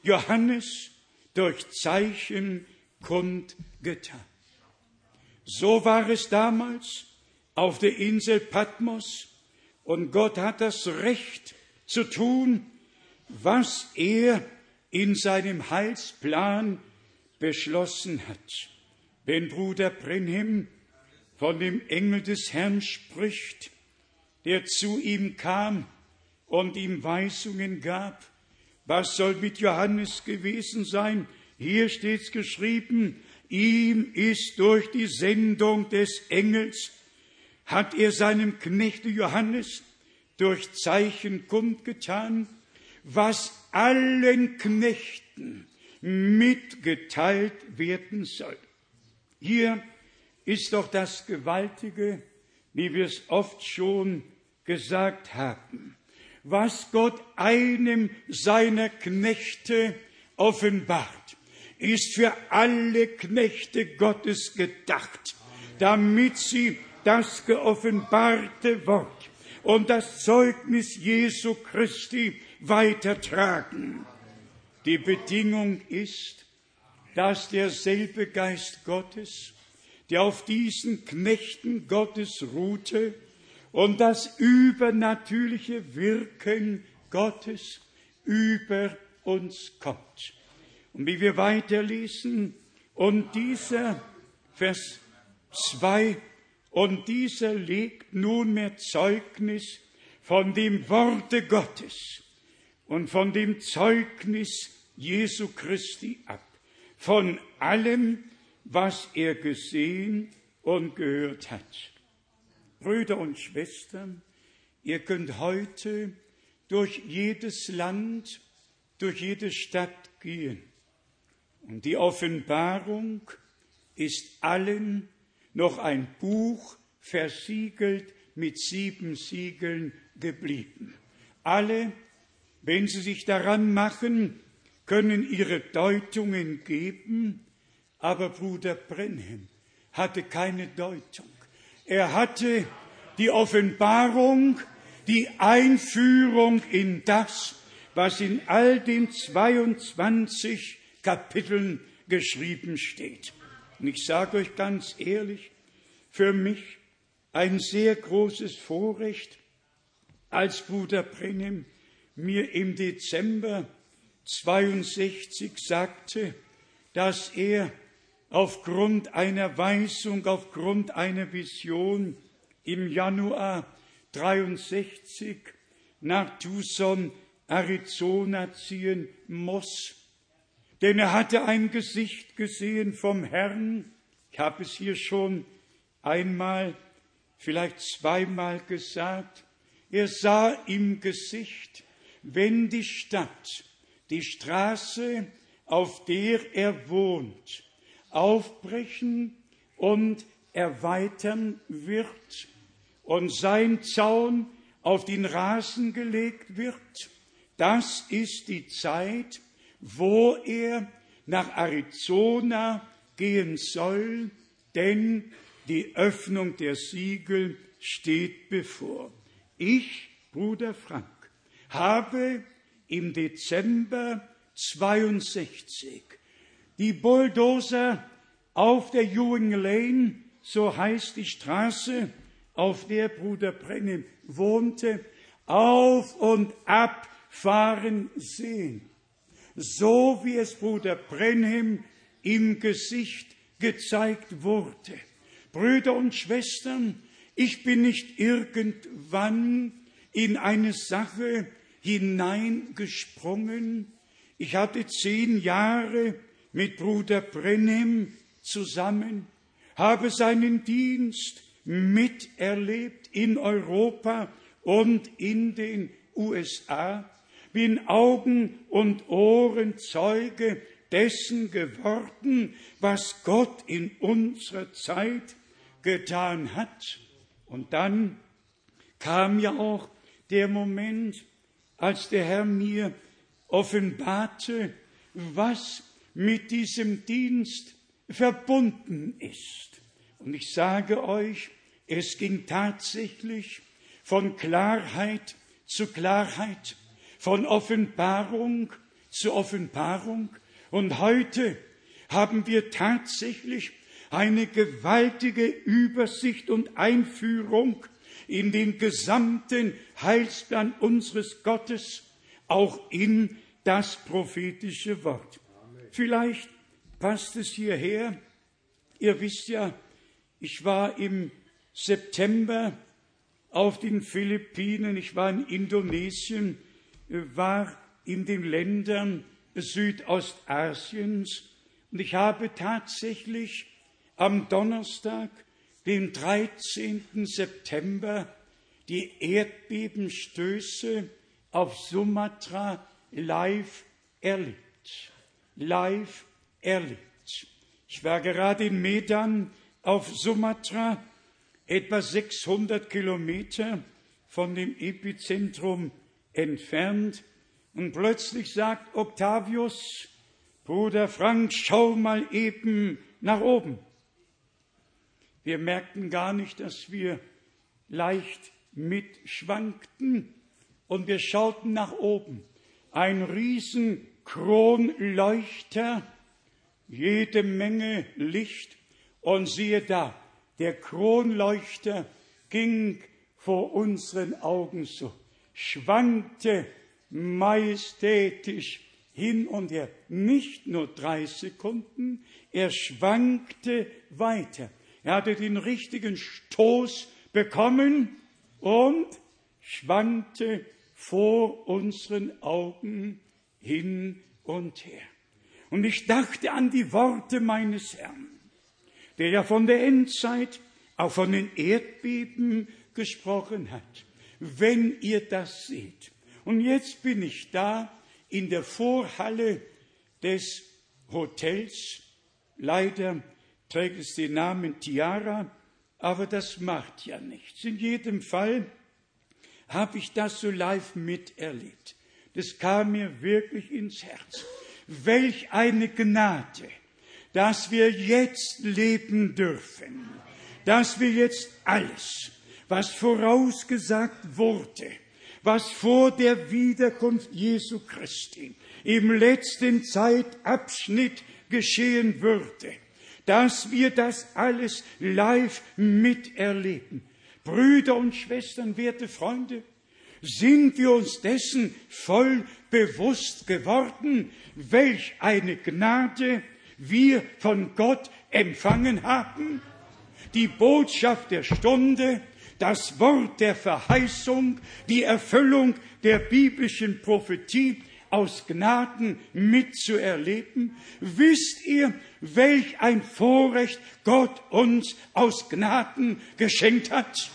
A: Johannes, durch Zeichen kundgetan. So war es damals auf der Insel Patmos und Gott hat das Recht zu tun, was er in seinem Heilsplan beschlossen hat. Wenn Bruder Brenhem von dem Engel des Herrn spricht, der zu ihm kam und ihm Weisungen gab, was soll mit Johannes gewesen sein? Hier steht's geschrieben, ihm ist durch die Sendung des Engels, hat er seinem Knechte Johannes durch Zeichen kundgetan, was allen Knechten mitgeteilt werden soll. Hier ist doch das Gewaltige, wie wir es oft schon gesagt haben, was Gott einem seiner Knechte offenbart, ist für alle Knechte Gottes gedacht, damit sie das geoffenbarte Wort und das Zeugnis Jesu Christi weitertragen. Die Bedingung ist, dass derselbe Geist Gottes, der auf diesen Knechten Gottes ruhte und das übernatürliche Wirken Gottes über uns kommt. Und wie wir weiterlesen, und dieser Vers 2, und dieser legt nunmehr Zeugnis von dem Worte Gottes und von dem Zeugnis Jesu Christi ab, von allem, was er gesehen und gehört hat. Brüder und Schwestern, ihr könnt heute durch jedes Land, durch jede Stadt gehen. Und die Offenbarung ist allen noch ein Buch versiegelt mit sieben Siegeln geblieben. Alle wenn Sie sich daran machen, können Ihre Deutungen geben, aber Bruder Brenhem hatte keine Deutung. Er hatte die Offenbarung, die Einführung in das, was in all den 22 Kapiteln geschrieben steht. Und ich sage euch ganz ehrlich, für mich ein sehr großes Vorrecht, als Bruder Brenhem mir im Dezember 62 sagte, dass er aufgrund einer Weisung, aufgrund einer Vision im Januar 63 nach Tucson, Arizona ziehen muss. Denn er hatte ein Gesicht gesehen vom Herrn. Ich habe es hier schon einmal, vielleicht zweimal gesagt. Er sah im Gesicht wenn die Stadt, die Straße, auf der er wohnt, aufbrechen und erweitern wird und sein Zaun auf den Rasen gelegt wird. Das ist die Zeit, wo er nach Arizona gehen soll, denn die Öffnung der Siegel steht bevor. Ich, Bruder Frank, habe im Dezember 62 die Bulldozer auf der Ewing Lane, so heißt die Straße, auf der Bruder Brennim wohnte, auf und ab fahren sehen. So wie es Bruder Brenhem im Gesicht gezeigt wurde. Brüder und Schwestern, ich bin nicht irgendwann in eine Sache hineingesprungen. Ich hatte zehn Jahre mit Bruder Brenhem zusammen, habe seinen Dienst miterlebt in Europa und in den USA, bin Augen und Ohren Zeuge dessen geworden, was Gott in unserer Zeit getan hat. Und dann kam ja auch der Moment, als der Herr mir offenbarte, was mit diesem Dienst verbunden ist. Und ich sage euch, es ging tatsächlich von Klarheit zu Klarheit, von Offenbarung zu Offenbarung. Und heute haben wir tatsächlich eine gewaltige Übersicht und Einführung in den gesamten Heilsplan unseres Gottes, auch in das prophetische Wort. Vielleicht passt es hierher. Ihr wisst ja, ich war im September auf den Philippinen, ich war in Indonesien, war in den Ländern Südostasiens und ich habe tatsächlich am Donnerstag, den 13. September, die Erdbebenstöße auf Sumatra live erlebt. Live erlebt. Ich war gerade in Medan auf Sumatra, etwa 600 Kilometer von dem Epizentrum entfernt. Und plötzlich sagt Octavius, Bruder Frank, schau mal eben nach oben. Wir merkten gar nicht, dass wir leicht mitschwankten und wir schauten nach oben. Ein riesen Kronleuchter, jede Menge Licht und siehe da, der Kronleuchter ging vor unseren Augen so, schwankte majestätisch hin und her. Nicht nur drei Sekunden, er schwankte weiter. Er hatte den richtigen Stoß bekommen und schwankte vor unseren Augen hin und her. Und ich dachte an die Worte meines Herrn, der ja von der Endzeit, auch von den Erdbeben gesprochen hat. Wenn ihr das seht. Und jetzt bin ich da in der Vorhalle des Hotels. Leider trägt es den Namen Tiara, aber das macht ja nichts. In jedem Fall habe ich das so live miterlebt. Das kam mir wirklich ins Herz. Welch eine Gnade, dass wir jetzt leben dürfen, dass wir jetzt alles, was vorausgesagt wurde, was vor der Wiederkunft Jesu Christi im letzten Zeitabschnitt geschehen würde, dass wir das alles live miterleben. Brüder und Schwestern, werte Freunde, sind wir uns dessen voll bewusst geworden, welch eine Gnade wir von Gott empfangen haben? Die Botschaft der Stunde, das Wort der Verheißung, die Erfüllung der biblischen Prophetie aus Gnaden mitzuerleben? Wisst ihr, welch ein Vorrecht Gott uns aus Gnaden geschenkt hat?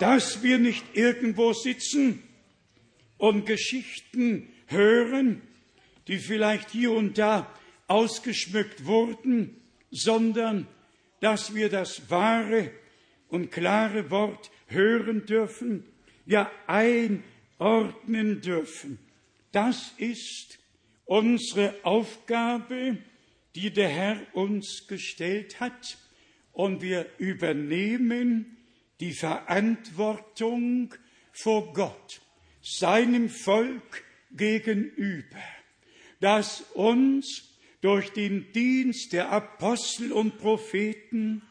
A: dass wir nicht irgendwo sitzen und Geschichten hören, die vielleicht hier und da ausgeschmückt wurden, sondern dass wir das wahre und klare Wort hören dürfen, ja einordnen dürfen. Das ist unsere Aufgabe, die der Herr uns gestellt hat. Und wir übernehmen die Verantwortung vor Gott, seinem Volk gegenüber, das uns durch den Dienst der Apostel und Propheten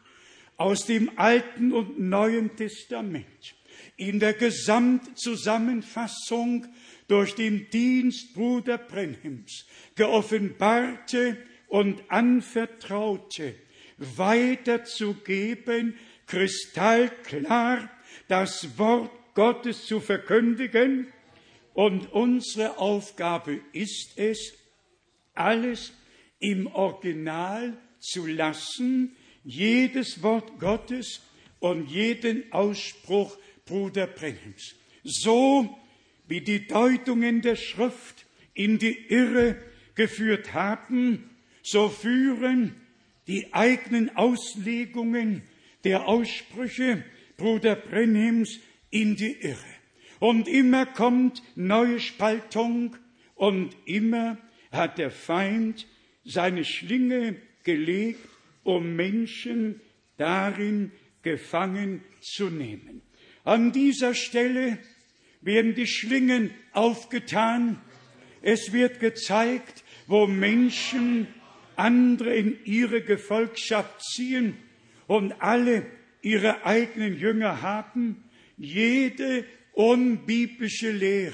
A: aus dem Alten und Neuen Testament in der Gesamtzusammenfassung durch den Dienst Bruder Brenhims geoffenbarte und anvertraute weiterzugeben, kristallklar das Wort Gottes zu verkündigen. Und unsere Aufgabe ist es, alles im Original zu lassen, jedes Wort Gottes und jeden Ausspruch Bruder Brennims. So wie die Deutungen der Schrift in die Irre geführt haben, so führen die eigenen Auslegungen der Aussprüche Bruder Brennims in die Irre. Und immer kommt neue Spaltung und immer hat der Feind seine Schlinge gelegt, um Menschen darin gefangen zu nehmen. An dieser Stelle werden die Schlingen aufgetan. Es wird gezeigt, wo Menschen andere in ihre Gefolgschaft ziehen und alle ihre eigenen Jünger haben. Jede unbiblische Lehre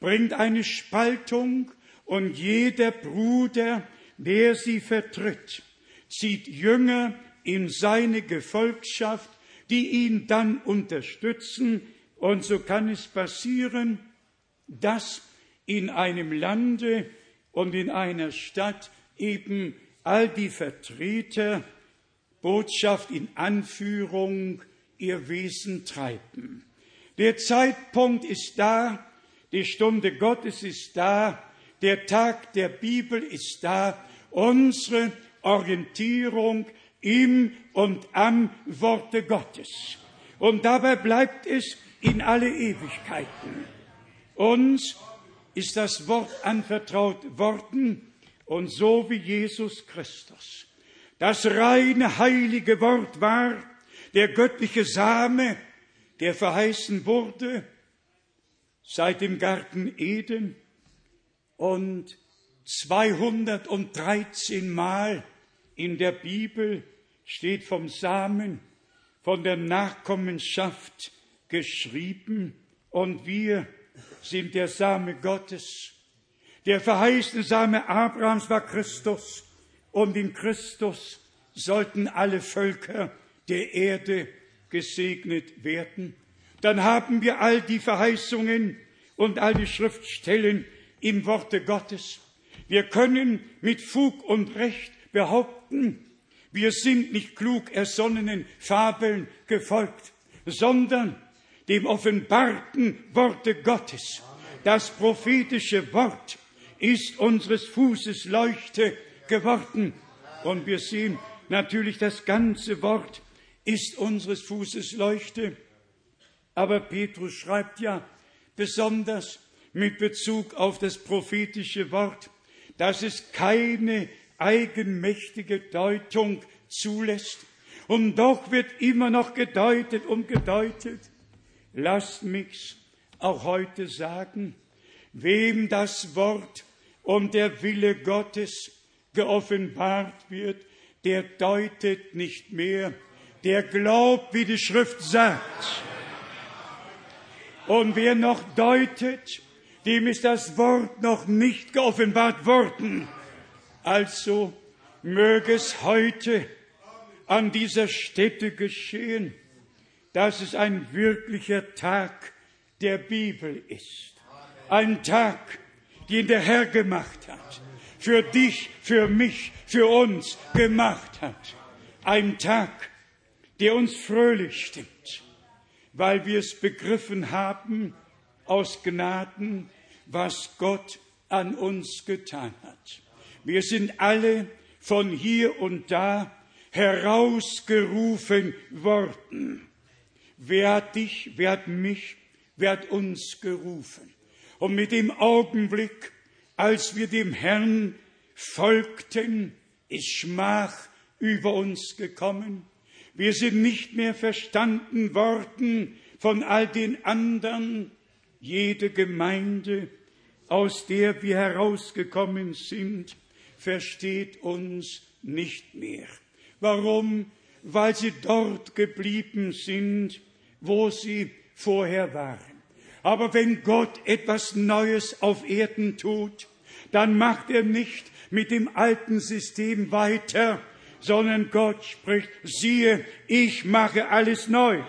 A: bringt eine Spaltung und jeder Bruder der sie vertritt, zieht Jünger in seine Gefolgschaft, die ihn dann unterstützen, und so kann es passieren, dass in einem Lande und in einer Stadt eben all die Vertreter Botschaft in Anführung ihr Wesen treiben. Der Zeitpunkt ist da, die Stunde Gottes ist da, der Tag der Bibel ist da, unsere Orientierung im und am Worte Gottes. Und dabei bleibt es in alle Ewigkeiten. Uns ist das Wort anvertraut worden und so wie Jesus Christus das reine heilige Wort war, der göttliche Same, der verheißen wurde seit dem Garten Eden und 213 Mal in der Bibel steht vom Samen, von der Nachkommenschaft geschrieben und wir sind der Same Gottes. Der verheißene Same Abrahams war Christus und in Christus sollten alle Völker der Erde gesegnet werden. Dann haben wir all die Verheißungen und all die Schriftstellen im Worte Gottes. Wir können mit Fug und Recht behaupten, wir sind nicht klug ersonnenen Fabeln gefolgt, sondern dem offenbarten Worte Gottes. Das prophetische Wort ist unseres Fußes Leuchte geworden. Und wir sehen natürlich, das ganze Wort ist unseres Fußes Leuchte. Aber Petrus schreibt ja besonders mit Bezug auf das prophetische Wort, dass es keine eigenmächtige Deutung zulässt. Und doch wird immer noch gedeutet und gedeutet. Lasst mich's auch heute sagen, wem das Wort und der Wille Gottes geoffenbart wird, der deutet nicht mehr, der glaubt, wie die Schrift sagt. Und wer noch deutet, dem ist das Wort noch nicht geoffenbart worden. Also möge es heute an dieser Stätte geschehen, dass es ein wirklicher Tag der Bibel ist. Ein Tag, den der Herr gemacht hat. Für dich, für mich, für uns gemacht hat. Ein Tag, der uns fröhlich stimmt, weil wir es begriffen haben aus Gnaden, was Gott an uns getan hat. Wir sind alle von hier und da herausgerufen worden. Wer hat dich, wer hat mich, wer hat uns gerufen? Und mit dem Augenblick, als wir dem Herrn folgten, ist Schmach über uns gekommen. Wir sind nicht mehr verstanden worden von all den anderen. Jede Gemeinde, aus der wir herausgekommen sind, versteht uns nicht mehr. Warum? Weil sie dort geblieben sind, wo sie vorher waren. Aber wenn Gott etwas Neues auf Erden tut, dann macht er nicht mit dem alten System weiter, sondern Gott spricht, siehe, ich mache alles neu.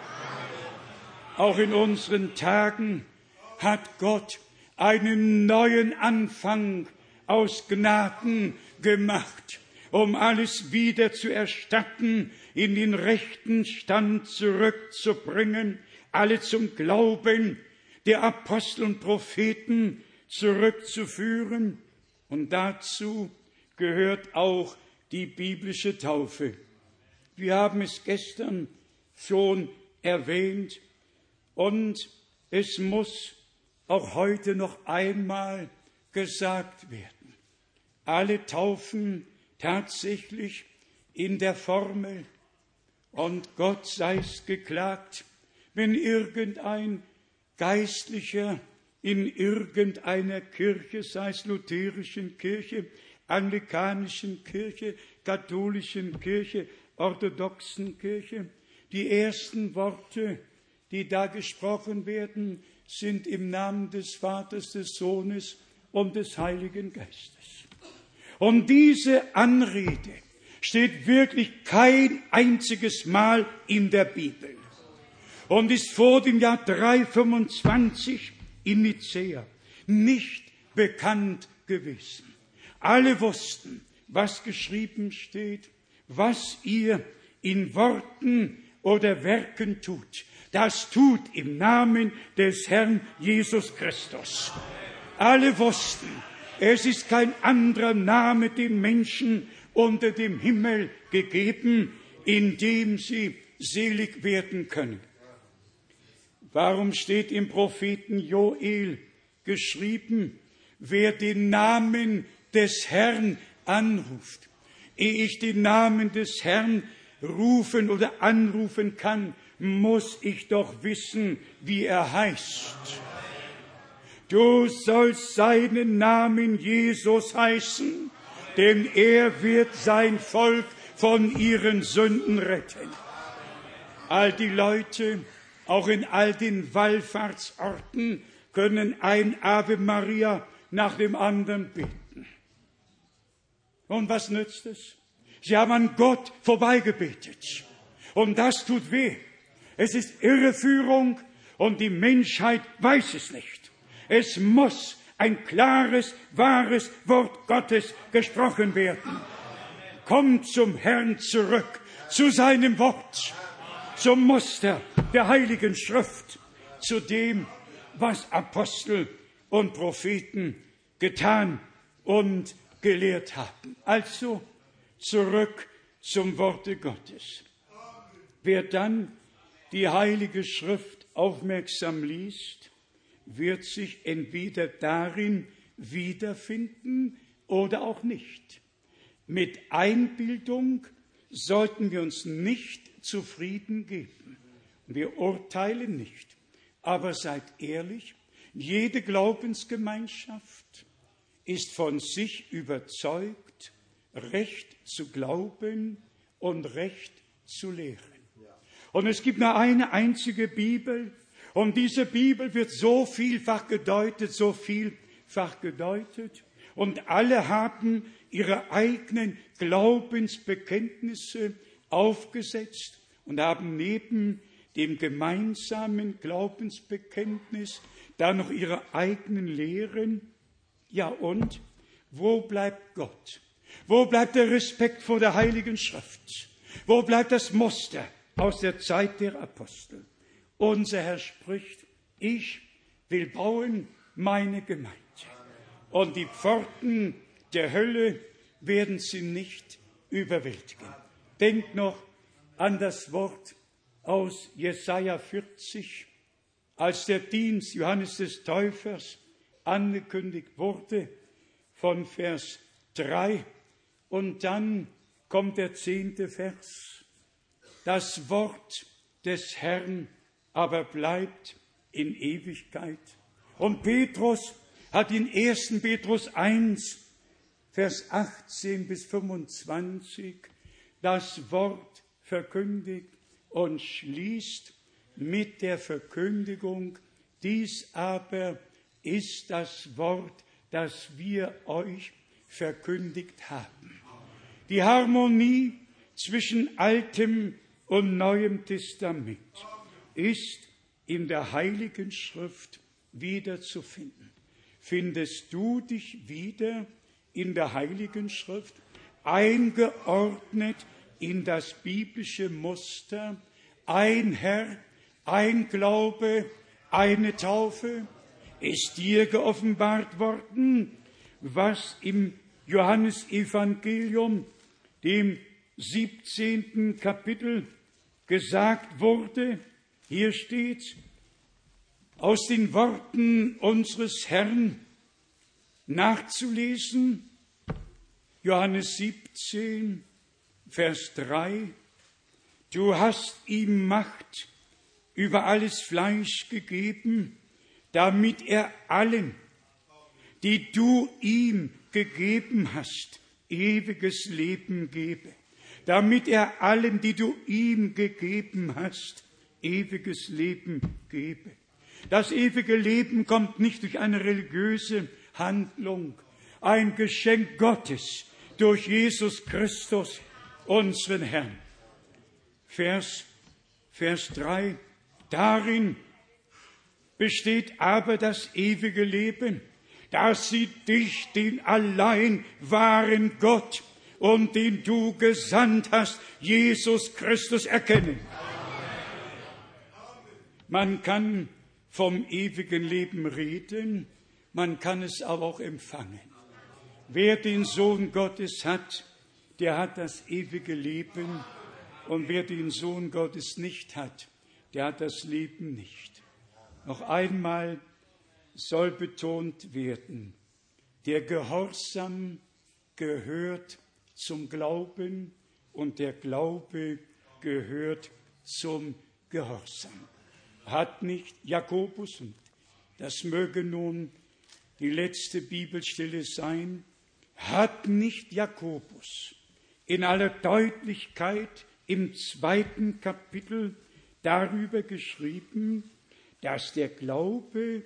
A: Auch in unseren Tagen hat Gott einen neuen Anfang aus Gnaden gemacht, um alles wieder zu erstatten, in den rechten Stand zurückzubringen, alle zum Glauben der Apostel und Propheten zurückzuführen. Und dazu gehört auch die biblische Taufe. Wir haben es gestern schon erwähnt und es muss auch heute noch einmal gesagt werden. Alle taufen tatsächlich in der Formel und Gott sei es geklagt, wenn irgendein Geistlicher in irgendeiner Kirche, sei es lutherischen Kirche, anglikanischen Kirche, katholischen Kirche, orthodoxen Kirche, die ersten Worte, die da gesprochen werden, sind im Namen des Vaters, des Sohnes und des Heiligen Geistes. Und diese Anrede steht wirklich kein einziges Mal in der Bibel und ist vor dem Jahr 325 in Nicea nicht bekannt gewesen. Alle wussten, was geschrieben steht, was ihr in Worten oder Werken tut. Das tut im Namen des Herrn Jesus Christus. Alle wussten, es ist kein anderer Name dem Menschen unter dem Himmel gegeben, in dem sie selig werden können. Warum steht im Propheten Joel geschrieben, wer den Namen des Herrn anruft? Ehe ich den Namen des Herrn rufen oder anrufen kann, muss ich doch wissen, wie er heißt. Du sollst seinen Namen Jesus heißen, denn er wird sein Volk von ihren Sünden retten. All die Leute, auch in all den Wallfahrtsorten, können ein Ave Maria nach dem anderen beten. Und was nützt es? Sie haben an Gott vorbeigebetet. Und das tut weh. Es ist Irreführung und die Menschheit weiß es nicht. Es muss ein klares, wahres Wort Gottes gesprochen werden. Kommt zum Herrn zurück, zu seinem Wort, zum Muster der Heiligen Schrift, zu dem, was Apostel und Propheten getan und gelehrt haben. Also zurück zum Worte Gottes. Wer dann die Heilige Schrift aufmerksam liest, wird sich entweder darin wiederfinden oder auch nicht. Mit Einbildung sollten wir uns nicht zufrieden geben. Wir urteilen nicht, aber seid ehrlich, jede Glaubensgemeinschaft ist von sich überzeugt, Recht zu glauben und Recht zu lehren. Und es gibt nur eine einzige Bibel, und diese Bibel wird so vielfach gedeutet, so vielfach gedeutet. Und alle haben ihre eigenen Glaubensbekenntnisse aufgesetzt und haben neben dem gemeinsamen Glaubensbekenntnis da noch ihre eigenen Lehren. Ja, und wo bleibt Gott? Wo bleibt der Respekt vor der Heiligen Schrift? Wo bleibt das Muster aus der Zeit der Apostel? Unser Herr spricht, ich will bauen meine Gemeinde. Und die Pforten der Hölle werden sie nicht überwältigen. Denkt noch an das Wort aus Jesaja 40, als der Dienst Johannes des Täufers angekündigt wurde von Vers 3 und dann kommt der zehnte Vers. Das Wort des Herrn aber bleibt in Ewigkeit. Und Petrus hat in 1. Petrus 1, Vers 18 bis 25 das Wort verkündigt und schließt mit der Verkündigung, dies aber ist das Wort, das wir euch verkündigt haben. Die Harmonie zwischen Altem und Neuem Testament ist in der Heiligen Schrift wiederzufinden. Findest du dich wieder in der Heiligen Schrift, eingeordnet in das biblische Muster, ein Herr, ein Glaube, eine Taufe, ist dir geoffenbart worden, was im Johannesevangelium, dem 17. Kapitel, gesagt wurde. Hier steht, aus den Worten unseres Herrn nachzulesen, Johannes 17, Vers 3, du hast ihm Macht über alles Fleisch gegeben, damit er allen, die du ihm gegeben hast, ewiges Leben gebe, damit er allen, die du ihm gegeben hast, ewiges Leben gebe. Das ewige Leben kommt nicht durch eine religiöse Handlung, ein Geschenk Gottes durch Jesus Christus, unseren Herrn. Vers, Vers 3. Darin besteht aber das ewige Leben, dass sie dich, den allein wahren Gott und den du gesandt hast, Jesus Christus, erkennen. Man kann vom ewigen Leben reden, man kann es aber auch empfangen. Wer den Sohn Gottes hat, der hat das ewige Leben und wer den Sohn Gottes nicht hat, der hat das Leben nicht. Noch einmal soll betont werden, der Gehorsam gehört zum Glauben und der Glaube gehört zum Gehorsam. Hat nicht Jakobus, und das möge nun die letzte Bibelstelle sein, hat nicht Jakobus in aller Deutlichkeit im zweiten Kapitel darüber geschrieben, dass der Glaube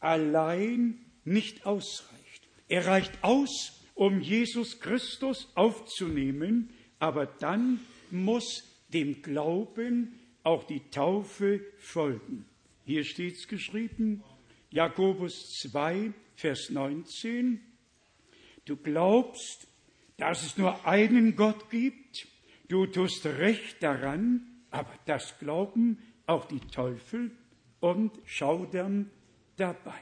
A: allein nicht ausreicht. Er reicht aus, um Jesus Christus aufzunehmen, aber dann muss dem Glauben auch die Taufe folgen. Hier steht es geschrieben, Jakobus 2, Vers 19, du glaubst, dass es nur einen Gott gibt, du tust recht daran, aber das glauben auch die Teufel und schaudern dabei.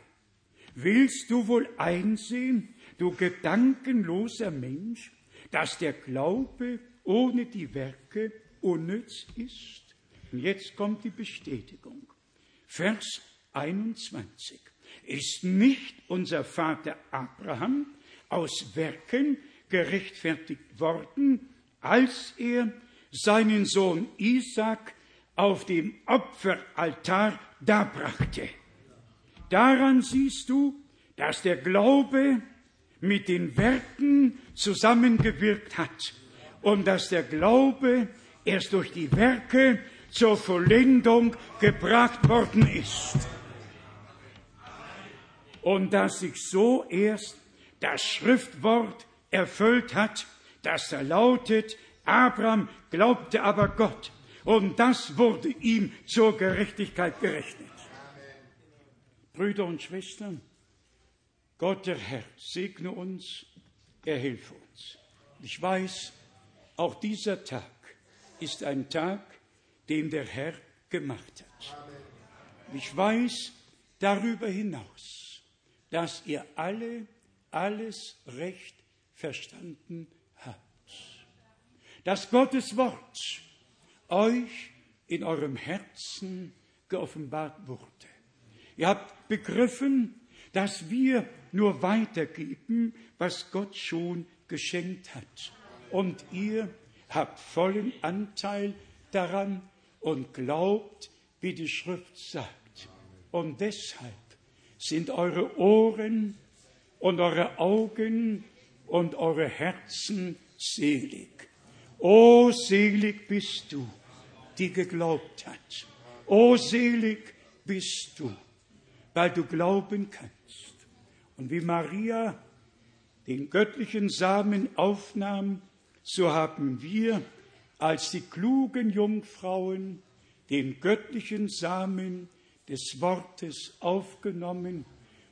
A: Willst du wohl einsehen, du gedankenloser Mensch, dass der Glaube ohne die Werke unnütz ist? Und jetzt kommt die Bestätigung. Vers 21. Ist nicht unser Vater Abraham aus Werken gerechtfertigt worden, als er seinen Sohn Isaac auf dem Opferaltar darbrachte. Daran siehst du, dass der Glaube mit den Werken zusammengewirkt hat und dass der Glaube erst durch die Werke zur Vollendung gebracht worden ist. Und dass sich so erst das Schriftwort erfüllt hat, das da lautet, Abraham glaubte aber Gott und das wurde ihm zur Gerechtigkeit gerechnet. Brüder und Schwestern, Gott der Herr segne uns, er hilfe uns. Ich weiß, auch dieser Tag ist ein Tag, den der Herr gemacht hat. Ich weiß darüber hinaus, dass ihr alle alles recht verstanden habt. dass Gottes Wort euch in eurem Herzen geoffenbart wurde. Ihr habt begriffen, dass wir nur weitergeben, was Gott schon geschenkt hat. Und ihr habt vollen Anteil daran und glaubt, wie die Schrift sagt. Und deshalb sind eure Ohren und eure Augen und eure Herzen selig. O selig bist du, die geglaubt hat. O selig bist du, weil du glauben kannst. Und wie Maria den göttlichen Samen aufnahm, so haben wir als die klugen Jungfrauen den göttlichen Samen des Wortes aufgenommen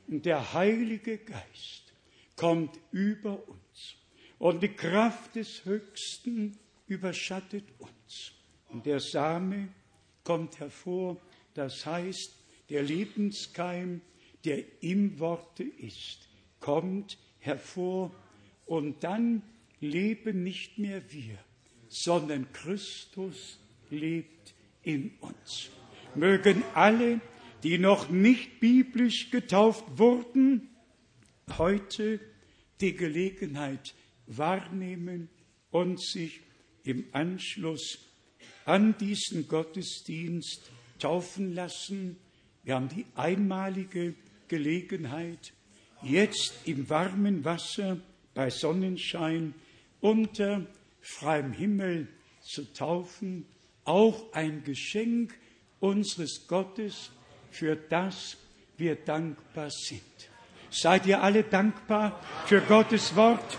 A: und der Heilige Geist kommt über uns. Und die Kraft des Höchsten überschattet uns. Und der Same kommt hervor, das heißt, der Lebenskeim, der im Worte ist, kommt hervor. Und dann leben nicht mehr wir, sondern Christus lebt in uns. Mögen alle, die noch nicht biblisch getauft wurden, heute die Gelegenheit wahrnehmen und sich im Anschluss an diesen Gottesdienst taufen lassen. Wir haben die einmalige Gelegenheit, jetzt im warmen Wasser bei Sonnenschein unter freiem Himmel zu taufen, auch ein Geschenk unseres Gottes, für das wir dankbar sind. Seid ihr alle dankbar für Gottes Wort,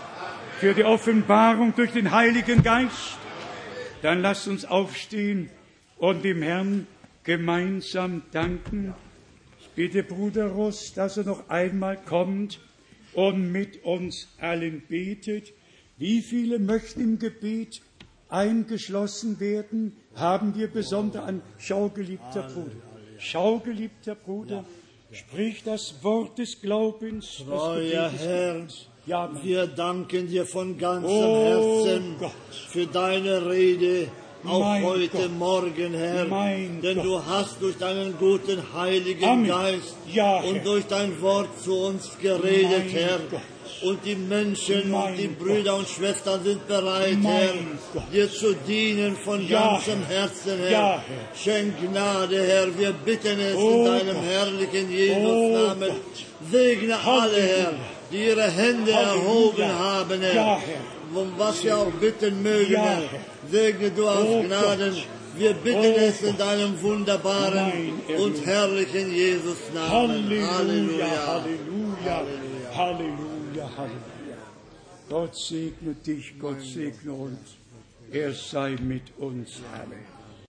A: für die Offenbarung durch den Heiligen Geist? Dann lasst uns aufstehen und dem Herrn gemeinsam danken. Ich bitte Bruder Ross, dass er noch einmal kommt und mit uns allen betet. Wie viele möchten im Gebet eingeschlossen werden, haben wir besonders an Schaugeliebter Bruder. Schaugeliebter Bruder, sprich das Wort des Glaubens.
C: Treuer Herr,
A: ja,
C: wir danken dir von ganzem
A: Oh
C: Herzen
A: Gott.
C: für deine Rede, auch
A: Mein
C: heute
A: Gott.
C: Morgen, Herr.
A: Mein
C: Denn
A: Gott.
C: du hast durch deinen guten Heiligen
A: Amen.
C: Geist
A: Ja,
C: und durch dein Wort zu uns geredet,
A: Mein
C: Herr.
A: Gott.
C: Und die Menschen
A: Mein
C: die
A: Gott.
C: Brüder und Schwestern sind bereit,
A: Mein
C: Herr,
A: Gott.
C: dir zu dienen von
A: Ja,
C: ganzem. Herzen, Herr.
A: Ja, Herr.
C: Schenk Gnade, Herr. Wir bitten es
A: Oh
C: in deinem
A: Gott.
C: herrlichen
A: Oh
C: Jesus-Namen.
A: Gott.
C: Segne alle, Herr,
A: Halleluja.
C: die ihre Hände
A: Halleluja.
C: erhoben haben, Herr.
A: Ja, Herr.
C: Um was wir auch bitten mögen,
A: Ja,
C: Herr. Segne du aus
A: Oh
C: Gnaden.
A: Gott.
C: Wir bitten
A: Oh
C: es in
A: Gott.
C: deinem wunderbaren
A: Herr.
C: und herrlichen Jesus-Namen.
A: Halleluja,
C: Halleluja.
A: Halleluja, Halleluja, Halleluja. Gott segne dich, Gott segne uns. Er sei mit uns. Amen.